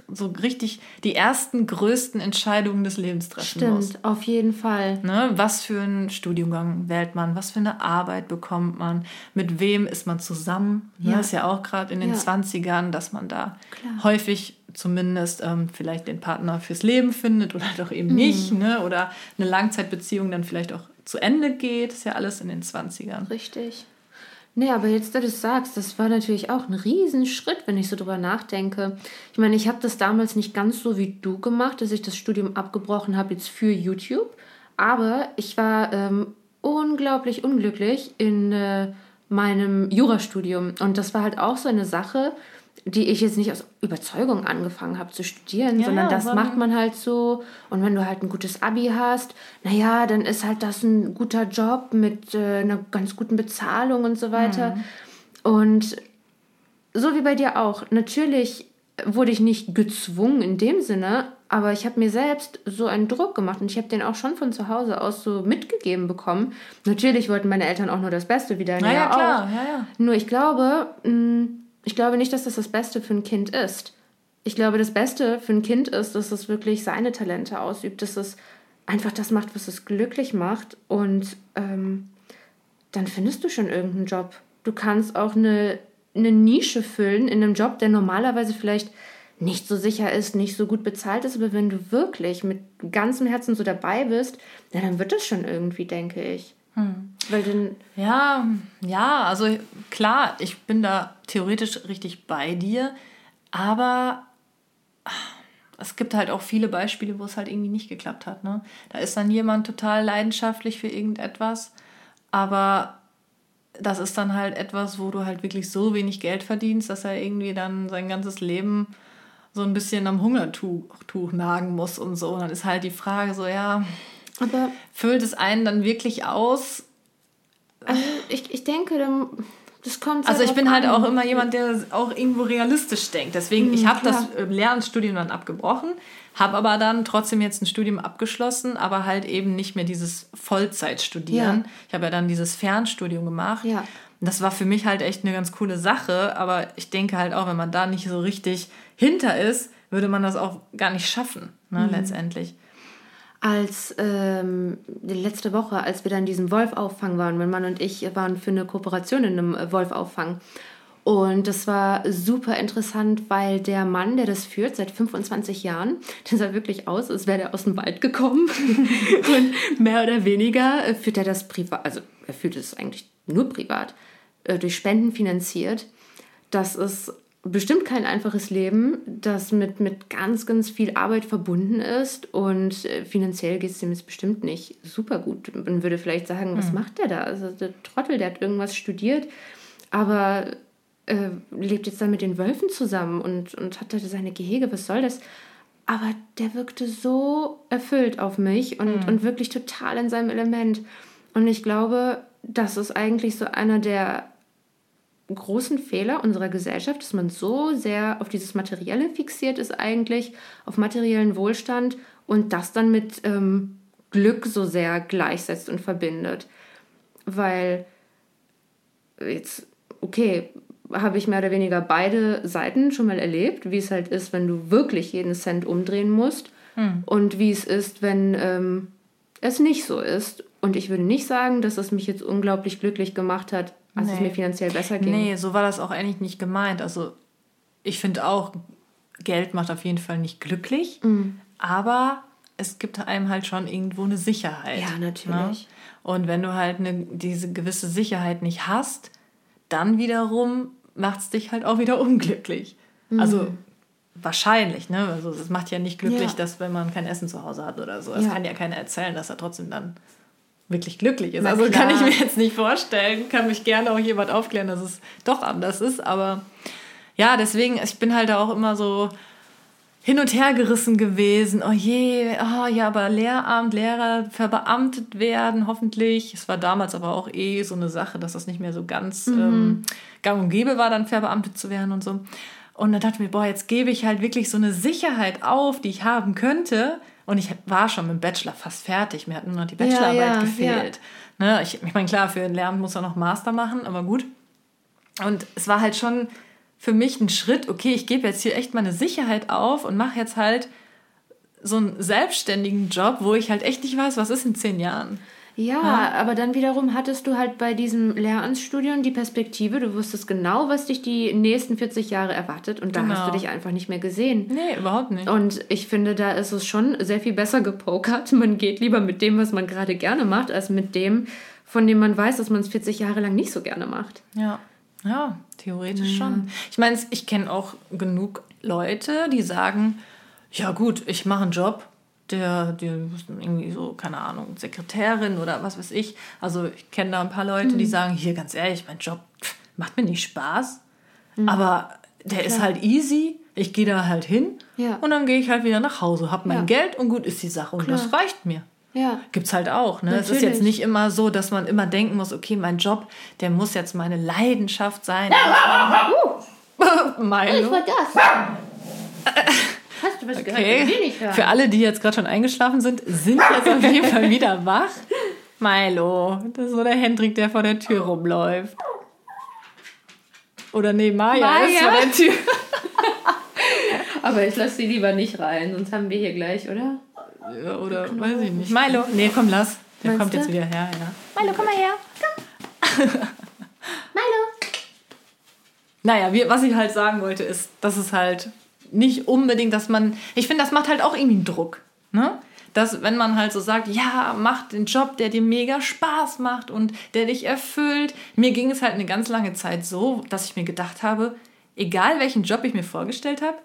so richtig die ersten größten Entscheidungen des Lebens treffen Stimmt, muss. Stimmt, auf jeden Fall. Ne? Was für einen Studiengang wählt man? Was für eine Arbeit bekommt man? Mit wem ist man zusammen? Ne? Ja. Das ist ja auch gerade in den ja. 20ern, dass man da Klar. häufig zumindest ähm, vielleicht den Partner fürs Leben findet oder doch eben mhm. nicht. Ne? Oder eine Langzeitbeziehung dann vielleicht auch zu Ende geht. Ist ja alles in den 20ern. Richtig. Nee, aber jetzt, da du das sagst, das war natürlich auch ein Riesenschritt, wenn ich so drüber nachdenke. Ich meine, ich habe das damals nicht ganz so wie du gemacht, dass ich das Studium abgebrochen habe jetzt für YouTube. Aber ich war ähm, unglaublich unglücklich in äh, meinem Jurastudium. Und das war halt auch so eine Sache, die ich jetzt nicht aus Überzeugung angefangen habe zu studieren, ja, sondern das macht man halt so. Und wenn du halt ein gutes Abi hast, naja, dann ist halt das ein guter Job mit äh, einer ganz guten Bezahlung und so weiter. Mhm. Und so wie bei dir auch. Natürlich wurde ich nicht gezwungen in dem Sinne, aber ich habe mir selbst so einen Druck gemacht und ich habe den auch schon von zu Hause aus so mitgegeben bekommen. Natürlich wollten meine Eltern auch nur das Beste wieder. Naja, klar, auch. Ja, ja. Nur ich glaube, mh, mm, ich glaube nicht, dass das das Beste für ein Kind ist. Ich glaube, das Beste für ein Kind ist, dass es wirklich seine Talente ausübt, dass es einfach das macht, was es glücklich macht. Und ähm, dann findest du schon irgendeinen Job. Du kannst auch eine, eine Nische füllen in einem Job, der normalerweise vielleicht nicht so sicher ist, nicht so gut bezahlt ist, aber wenn du wirklich mit ganzem Herzen so dabei bist, na, dann wird das schon irgendwie, denke ich. Hm. Weil dann. Ja, ja, also klar, ich bin da theoretisch richtig bei dir, aber es gibt halt auch viele Beispiele, wo es halt irgendwie nicht geklappt hat. Ne? Da ist dann jemand total leidenschaftlich für irgendetwas, aber das ist dann halt etwas, wo du halt wirklich so wenig Geld verdienst, dass er irgendwie dann sein ganzes Leben so ein bisschen am Hungertuch Tuch nagen muss und so. Und dann ist halt die Frage so, ja, aber füllt es einen dann wirklich aus? Also ich, ich denke, das kommt. Also ich bin halt auch immer jemand, der auch irgendwo realistisch denkt. Deswegen, mhm, ich habe das Lehramtsstudium dann abgebrochen, habe aber dann trotzdem jetzt ein Studium abgeschlossen, aber halt eben nicht mehr dieses Vollzeitstudieren. Ja. Ich habe ja dann dieses Fernstudium gemacht. Ja. Und das war für mich halt echt eine ganz coole Sache, aber ich denke halt auch, wenn man da nicht so richtig hinter ist, würde man das auch gar nicht schaffen, ne, mhm. letztendlich als ähm, letzte Woche, als wir dann in diesem Wolfauffang waren, mein Mann und ich waren für eine Kooperation in einem äh, Wolfauffang. Und das war super interessant, weil der Mann, der das führt, seit 25 Jahren, der sah wirklich aus, als wäre er aus dem Wald gekommen. und mehr oder weniger äh, führt er das privat, also er führt es eigentlich nur privat, äh, durch Spenden finanziert. Das ist bestimmt kein einfaches Leben, das mit, mit ganz, ganz viel Arbeit verbunden ist und äh, finanziell geht es ihm jetzt bestimmt nicht super gut. Man würde vielleicht sagen, was hm. macht der da? Also der Trottel, der hat irgendwas studiert, aber äh, lebt jetzt dann mit den Wölfen zusammen und, und hat da seine Gehege, was soll das? Aber der wirkte so erfüllt auf mich und, hm. und wirklich total in seinem Element. Und ich glaube, das ist eigentlich so einer der großen Fehler unserer Gesellschaft, dass man so sehr auf dieses Materielle fixiert ist eigentlich, auf materiellen Wohlstand und das dann mit ähm, Glück so sehr gleichsetzt und verbindet. Weil jetzt, okay, habe ich mehr oder weniger beide Seiten schon mal erlebt, wie es halt ist, wenn du wirklich jeden Cent umdrehen musst hm. und wie es ist, wenn ähm, es nicht so ist. Und ich würde nicht sagen, dass es mich jetzt unglaublich glücklich gemacht hat, als nee. es mir finanziell besser ging. Nee, so war das auch eigentlich nicht gemeint. Also ich finde auch, Geld macht auf jeden Fall nicht glücklich, mhm. aber es gibt einem halt schon irgendwo eine Sicherheit. Ja, natürlich. Ne? Und wenn du halt eine, diese gewisse Sicherheit nicht hast, dann wiederum macht es dich halt auch wieder unglücklich. Mhm. Also wahrscheinlich, ne? Also es macht ja nicht glücklich, ja. dass wenn man kein Essen zu Hause hat oder so. Das ja. kann ja keiner erzählen, dass er trotzdem dann wirklich glücklich ist. Na also klar. kann ich mir jetzt nicht vorstellen. Kann mich gerne auch jemand aufklären, dass es doch anders ist. Aber ja, deswegen, ich bin halt auch immer so, hin und her gerissen gewesen. Oh je, oh ja, aber Lehramt, Lehrer verbeamtet werden, hoffentlich. Es war damals aber auch eh so eine Sache, dass das nicht mehr so ganz mhm. ähm, gang und gäbe war, dann verbeamtet zu werden und so. Und dann dachte ich mir, boah, jetzt gebe ich halt wirklich so eine Sicherheit auf, die ich haben könnte. Und ich war schon mit dem Bachelor fast fertig. Mir hat nur noch die Bachelorarbeit ja, ja, gefehlt. Ja. Ne? Ich, ich meine, klar, für ein Lehramt muss er noch Master machen, aber gut. Und es war halt schon für mich ein Schritt, okay, ich gebe jetzt hier echt meine Sicherheit auf und mache jetzt halt so einen selbstständigen Job, wo ich halt echt nicht weiß, was ist in zehn Jahren. Ja, aber dann wiederum hattest du halt bei diesem Lehramtsstudium die Perspektive, du wusstest genau, was dich die nächsten 40 Jahre erwartet und da genau. hast du dich einfach nicht mehr gesehen. Nee, überhaupt nicht. Und ich finde, da ist es schon sehr viel besser gepokert. Man geht lieber mit dem, was man gerade gerne macht, als mit dem, von dem man weiß, dass man es 40 Jahre lang nicht so gerne macht. Ja. Ja, theoretisch ja. schon. Ich meine, ich kenne auch genug Leute, die sagen, ja gut, ich mache einen Job, der, der irgendwie so, keine Ahnung, Sekretärin oder was weiß ich. Also ich kenne da ein paar Leute, mhm. die sagen, hier ganz ehrlich, mein Job macht mir nicht Spaß, mhm. aber der Klar. ist halt easy. Ich gehe da halt hin ja. und dann gehe ich halt wieder nach Hause, habe mein ja. Geld und gut ist die Sache und Klar. das reicht mir. Ja. Gibt es halt auch. Ne? Es ist jetzt nicht immer so, dass man immer denken muss, okay, mein Job, der muss jetzt meine Leidenschaft sein. Uh. Milo. Was war das? Du was okay. gehört? Für alle, die jetzt gerade schon eingeschlafen sind, sind jetzt auf jeden Fall wieder wach. Milo, das ist so der Hendrik, der vor der Tür rumläuft. Oder nee, Maya, Maya? ist vor der Tür. Aber ich lasse sie lieber nicht rein, sonst haben wir hier gleich, oder? Ja, oder Knochen. weiß ich nicht. Milo, nee, komm, lass. Der Meinst kommt du? jetzt wieder her, ja. Milo, komm mal her. Komm. Milo. Naja, wie, was ich halt sagen wollte, ist, dass es halt nicht unbedingt, dass man. Ich finde, das macht halt auch irgendwie einen Druck. Ne? Dass, wenn man halt so sagt, ja, mach den Job, der dir mega Spaß macht und der dich erfüllt. Mir ging es halt eine ganz lange Zeit so, dass ich mir gedacht habe, egal welchen Job ich mir vorgestellt habe,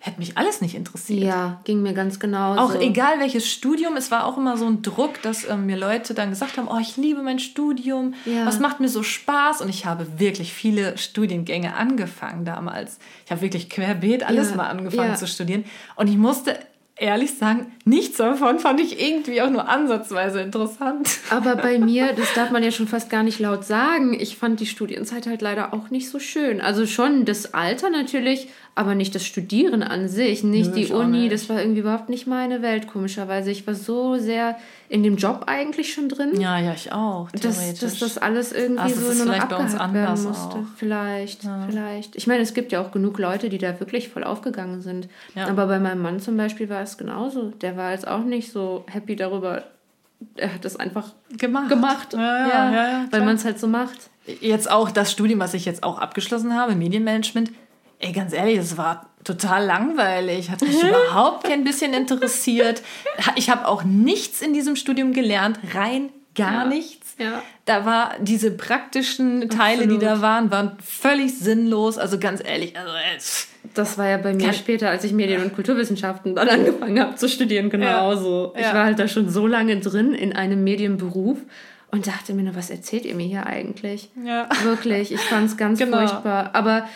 hätte mich alles nicht interessiert. Ja, ging mir ganz genau. Auch egal welches Studium, es war auch immer so ein Druck, dass ähm, mir Leute dann gesagt haben, oh, ich liebe mein Studium, ja. was macht mir so Spaß? Und ich habe wirklich viele Studiengänge angefangen damals. Ich habe wirklich querbeet alles ja. mal angefangen ja. zu studieren. Und ich musste ehrlich sagen, nichts davon fand ich irgendwie auch nur ansatzweise interessant. Aber bei mir, das darf man ja schon fast gar nicht laut sagen, ich fand die Studienzeit halt leider auch nicht so schön. Also schon das Alter natürlich, aber nicht das Studieren an sich, nicht Nö, die Uni, nicht. das war irgendwie überhaupt nicht meine Welt, komischerweise. Ich war so sehr in dem Job eigentlich schon drin. Ja, ja, ich auch. Dass, dass das alles irgendwie also so nur noch abgehakt werden musste. Auch. Vielleicht, ja. vielleicht. Ich meine, es gibt ja auch genug Leute, die da wirklich voll aufgegangen sind. Ja. Aber bei meinem Mann zum Beispiel war es genauso. Der war jetzt auch nicht so happy darüber. Er hat es einfach gemacht. gemacht. Ja, ja, ja weil man es halt so macht. Jetzt auch das Studium, was ich jetzt auch abgeschlossen habe, Medienmanagement, Ey, ganz ehrlich, es war total langweilig, hat mich überhaupt kein bisschen interessiert. Ich habe auch nichts in diesem Studium gelernt, rein gar ja. nichts. Ja. Da war diese praktischen Teile, Absolut. die da waren, waren völlig sinnlos. Also ganz ehrlich, also das war ja bei mir später, als ich Medien- und Kulturwissenschaften dann angefangen habe zu studieren, genauso. Ja. Ich war halt da schon so lange drin in einem Medienberuf und dachte mir nur, was erzählt ihr mir hier eigentlich? Ja. Wirklich, ich fand es ganz genau. furchtbar. Aber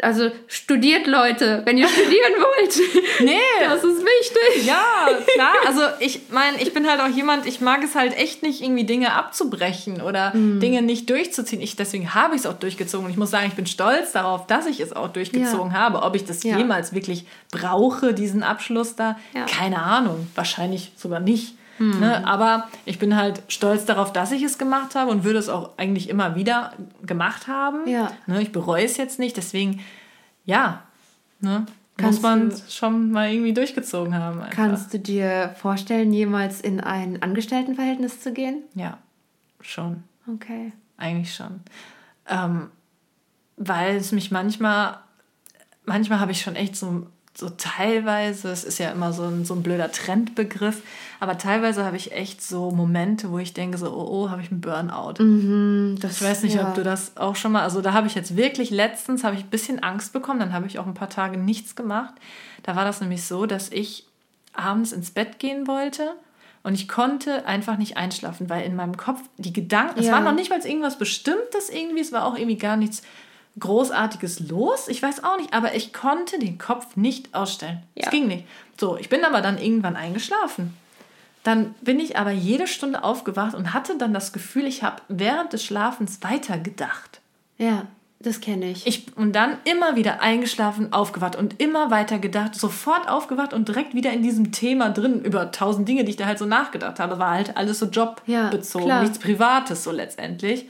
also studiert Leute, wenn ihr studieren wollt. Nee. Das ist wichtig. Ja, klar. Also ich meine, ich bin halt auch jemand, ich mag es halt echt nicht, irgendwie Dinge abzubrechen oder mhm. Dinge nicht durchzuziehen. Ich, deswegen habe ich es auch durchgezogen. Und ich muss sagen, ich bin stolz darauf, dass ich es auch durchgezogen ja. habe. Ob ich das ja. jemals wirklich brauche, diesen Abschluss da, ja. keine Ahnung. Wahrscheinlich sogar nicht. Mhm. Ne? Aber ich bin halt stolz darauf, dass ich es gemacht habe und würde es auch eigentlich immer wieder gemacht haben. Ja. Ne? Ich bereue es jetzt nicht, deswegen, ja, ne? muss man schon mal irgendwie durchgezogen haben. Einfach. Kannst du dir vorstellen, jemals in ein Angestelltenverhältnis zu gehen? Ja, schon. Okay. Eigentlich schon. Ähm, weil es mich manchmal, manchmal habe ich schon echt so so teilweise, es ist ja immer so ein, so ein blöder Trendbegriff, aber teilweise habe ich echt so Momente, wo ich denke, so, oh, oh habe ich einen Burnout. Mhm, das, ich weiß nicht, ja. ob du das auch schon mal, also da habe ich jetzt wirklich letztens, habe ich ein bisschen Angst bekommen, dann habe ich auch ein paar Tage nichts gemacht. Da war das nämlich so, dass ich abends ins Bett gehen wollte und ich konnte einfach nicht einschlafen, weil in meinem Kopf die Gedanken, ja. es war noch nicht mal irgendwas Bestimmtes irgendwie, es war auch irgendwie gar nichts Großartiges los. Ich weiß auch nicht, aber ich konnte den Kopf nicht ausstellen. Es Ja. ging nicht. So, ich bin aber dann irgendwann eingeschlafen. Dann bin ich aber jede Stunde aufgewacht und hatte dann das Gefühl, ich habe während des Schlafens weitergedacht. Ja, das kenne ich. Ich, und dann immer wieder eingeschlafen, aufgewacht und immer weiter gedacht, sofort aufgewacht und direkt wieder in diesem Thema drin, über tausend Dinge, die ich da halt so nachgedacht habe. War halt alles so Ja, jobbezogen, klar. nichts Privates so letztendlich.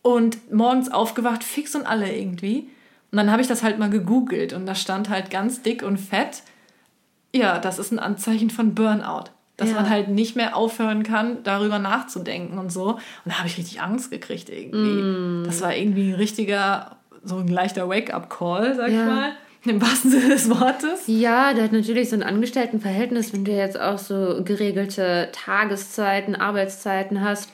Und morgens aufgewacht, fix und alle irgendwie. Und dann habe ich das halt mal gegoogelt und da stand halt ganz dick und fett, ja, das ist ein Anzeichen von Burnout. Dass Ja. man halt nicht mehr aufhören kann, darüber nachzudenken und so. Und da habe ich richtig Angst gekriegt irgendwie. Mm. Das war irgendwie ein richtiger, so ein leichter Wake-up-Call, sag Ja. ich mal. Im wahrsten Sinne des Wortes. Ja, der hat natürlich so ein Angestelltenverhältnis, wenn du jetzt auch so geregelte Tageszeiten, Arbeitszeiten hast.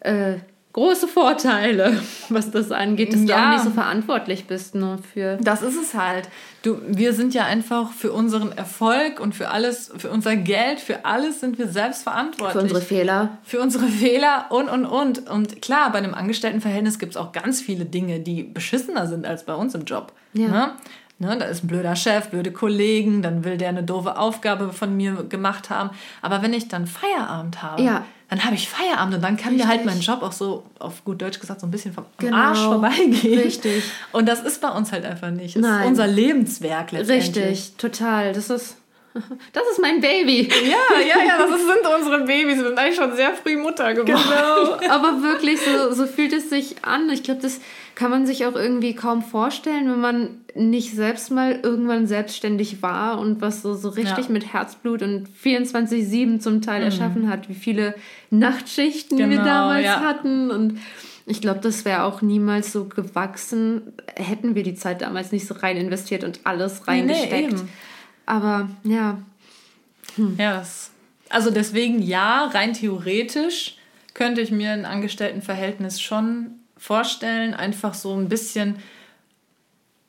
Äh, große Vorteile, was das angeht, dass du Ja. auch nicht so verantwortlich bist nur für. Das ist es halt. Du, wir sind ja einfach für unseren Erfolg und für alles, für unser Geld, für alles sind wir selbst verantwortlich. Für unsere Fehler. für unsere Fehler und, und, und. Und klar, bei einem Angestelltenverhältnis gibt es auch ganz viele Dinge, die beschissener sind als bei uns im Job. Ja. Ne? Ne, da ist ein blöder Chef, blöde Kollegen, dann will der eine doofe Aufgabe von mir gemacht haben. Aber wenn ich dann Feierabend habe, Ja. Dann habe ich Feierabend und dann kann mir Richtig. halt mein Job auch so, auf gut Deutsch gesagt, so ein bisschen vom Genau. Arsch vorbeigehen. Richtig. Und das ist bei uns halt einfach nicht. Das Nein. ist unser Lebenswerk letztendlich. Richtig, total. Das ist, das ist mein Baby. Ja, ja, ja, das sind unsere Babys. Wir sind eigentlich schon sehr früh Mutter geworden. Genau, aber wirklich, so, so fühlt es sich an. Ich glaube, das kann man sich auch irgendwie kaum vorstellen, wenn man nicht selbst mal irgendwann selbstständig war und was so, so richtig Ja. Mhm. mit Herzblut und 24-7 zum Teil erschaffen hat, wie viele Nachtschichten wir Genau, damals ja. hatten und ich glaube, das wäre auch niemals so gewachsen, hätten wir die Zeit damals nicht so rein investiert und alles reingesteckt. eben. Aber ja, Ja, das, also deswegen ja, rein theoretisch könnte ich mir ein Angestelltenverhältnis schon vorstellen, einfach so ein bisschen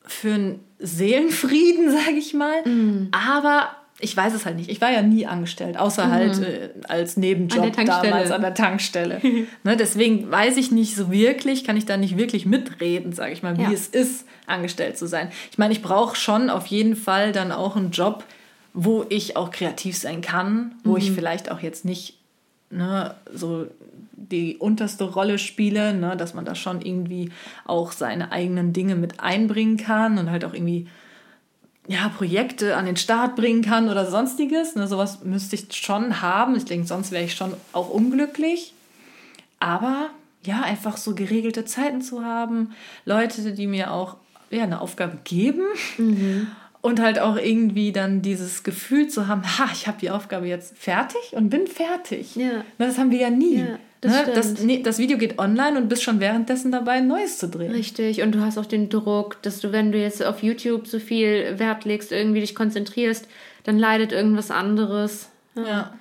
für einen Seelenfrieden, sage ich mal. Mhm. Aber ich weiß es halt nicht. Ich war ja nie angestellt, außer halt äh, als Nebenjob An damals an der Tankstelle. ne, deswegen weiß ich nicht so wirklich, kann ich da nicht wirklich mitreden, sage ich mal, wie Ja. es ist, angestellt zu sein. Ich meine, ich brauche schon auf jeden Fall dann auch einen Job, wo ich auch kreativ sein kann, wo ich vielleicht auch jetzt nicht ne, so die unterste Rolle spiele, ne, dass man da schon irgendwie auch seine eigenen Dinge mit einbringen kann und halt auch irgendwie ja, Projekte an den Start bringen kann oder sonstiges. Ne, sowas müsste ich schon haben. Ich denke, sonst wäre ich schon auch unglücklich. Aber ja, einfach so geregelte Zeiten zu haben, Leute, die mir auch ja, eine Aufgabe geben und halt auch irgendwie dann dieses Gefühl zu haben, ha, ich habe die Aufgabe jetzt fertig und bin fertig. Ja. Ne, Das haben wir ja nie. Ja, das ne? das, nee, das Video geht online und bist schon währenddessen dabei, ein neues zu drehen. Richtig, und du hast auch den Druck, dass du, wenn du jetzt auf YouTube so viel Wert legst, irgendwie dich konzentrierst, dann leidet irgendwas anderes. Ja.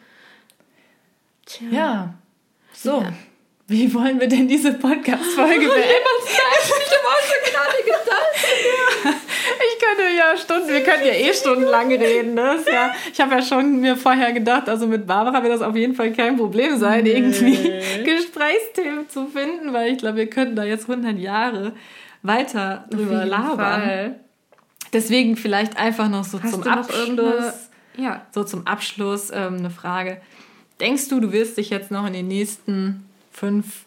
Tja. ja. So. Ja. Wie wollen wir denn diese Podcast-Folge beenden? Ich habe gerade gedacht. Könnte ja Stunden, wir können ja eh stundenlang reden. Ne? Ja, ich habe ja schon mir vorher gedacht, also mit Barbara wird das auf jeden Fall kein Problem sein, irgendwie Gesprächsthemen zu finden, weil ich glaube, wir könnten da jetzt 100 Jahre weiter drüber labern. Fall. Deswegen vielleicht einfach noch so Hast zum Abschluss. Ja. So zum Abschluss ähm, eine Frage. Denkst du, du wirst dich jetzt noch in den nächsten fünf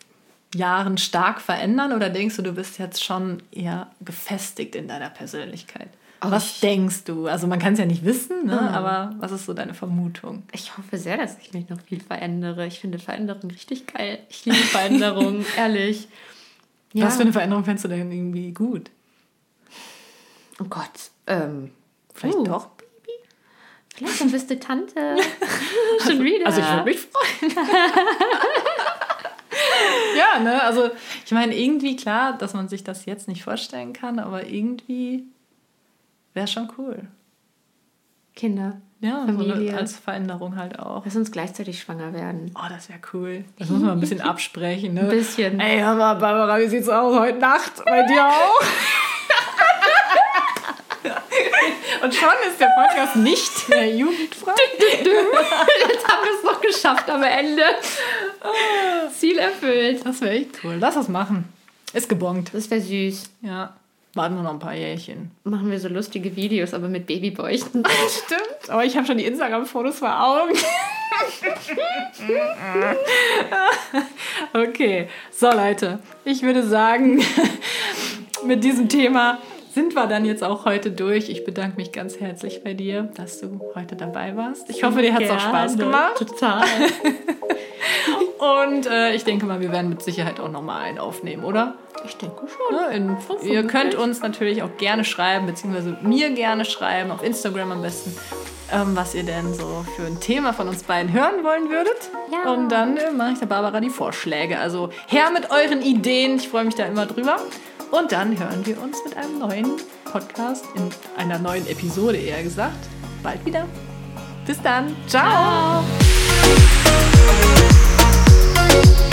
Jahren stark verändern oder denkst du, du bist jetzt schon eher gefestigt in deiner Persönlichkeit? Oh, was ich- denkst du? Also man kann es ja nicht wissen, ne? aber was ist so deine Vermutung? Ich hoffe sehr, dass ich mich noch viel verändere. Ich finde Veränderung richtig geil. Ich liebe Veränderung, ehrlich. Ja. Was für eine Veränderung fändest du denn irgendwie gut? Oh Gott. Ähm, Vielleicht uh, doch? Vielleicht dann bist du Tante. Schon wieder. Also ich würde mich freuen. ja, ne? Also ich meine, irgendwie klar, dass man sich das jetzt nicht vorstellen kann, aber irgendwie wäre schon cool. Kinder. Ja, so Familie. eine, als Veränderung halt auch. Lass uns gleichzeitig schwanger werden. Oh, das wäre cool. Das muss man ein bisschen absprechen, ne? Ein bisschen. Ey, hör mal, Barbara, wie sieht's aus heute Nacht? Bei dir auch? Und schon ist der Podcast nicht mehr jugendfrei. Jetzt haben wir es noch geschafft am Ende. Ziel erfüllt. Das wäre echt cool. Lass das machen. Ist gebongt. Das wäre süß. Ja. Warten wir noch ein paar Jährchen. Machen wir so lustige Videos, aber mit Babybäuchten. Stimmt. Aber ich habe schon die Instagram-Fotos vor Augen. okay. So, Leute. Ich würde sagen, mit diesem Thema sind wir dann jetzt auch heute durch. Ich bedanke mich ganz herzlich bei dir, dass du heute dabei warst. Ich hoffe, dir hat es auch Spaß gemacht. Total. Und äh, ich denke mal, wir werden mit Sicherheit auch nochmal einen aufnehmen, oder? Ich denke schon. Ne, in, ihr könnt uns natürlich auch gerne schreiben, beziehungsweise mir gerne schreiben, auf Instagram am besten, ähm, was ihr denn so für ein Thema von uns beiden hören wollen würdet. Ja. Und dann äh, mache ich der Barbara die Vorschläge. Also her mit euren Ideen, ich freue mich da immer drüber. Und dann hören wir uns mit einem neuen Podcast, in einer neuen Episode eher gesagt, bald wieder. Bis dann. Ciao. Ciao.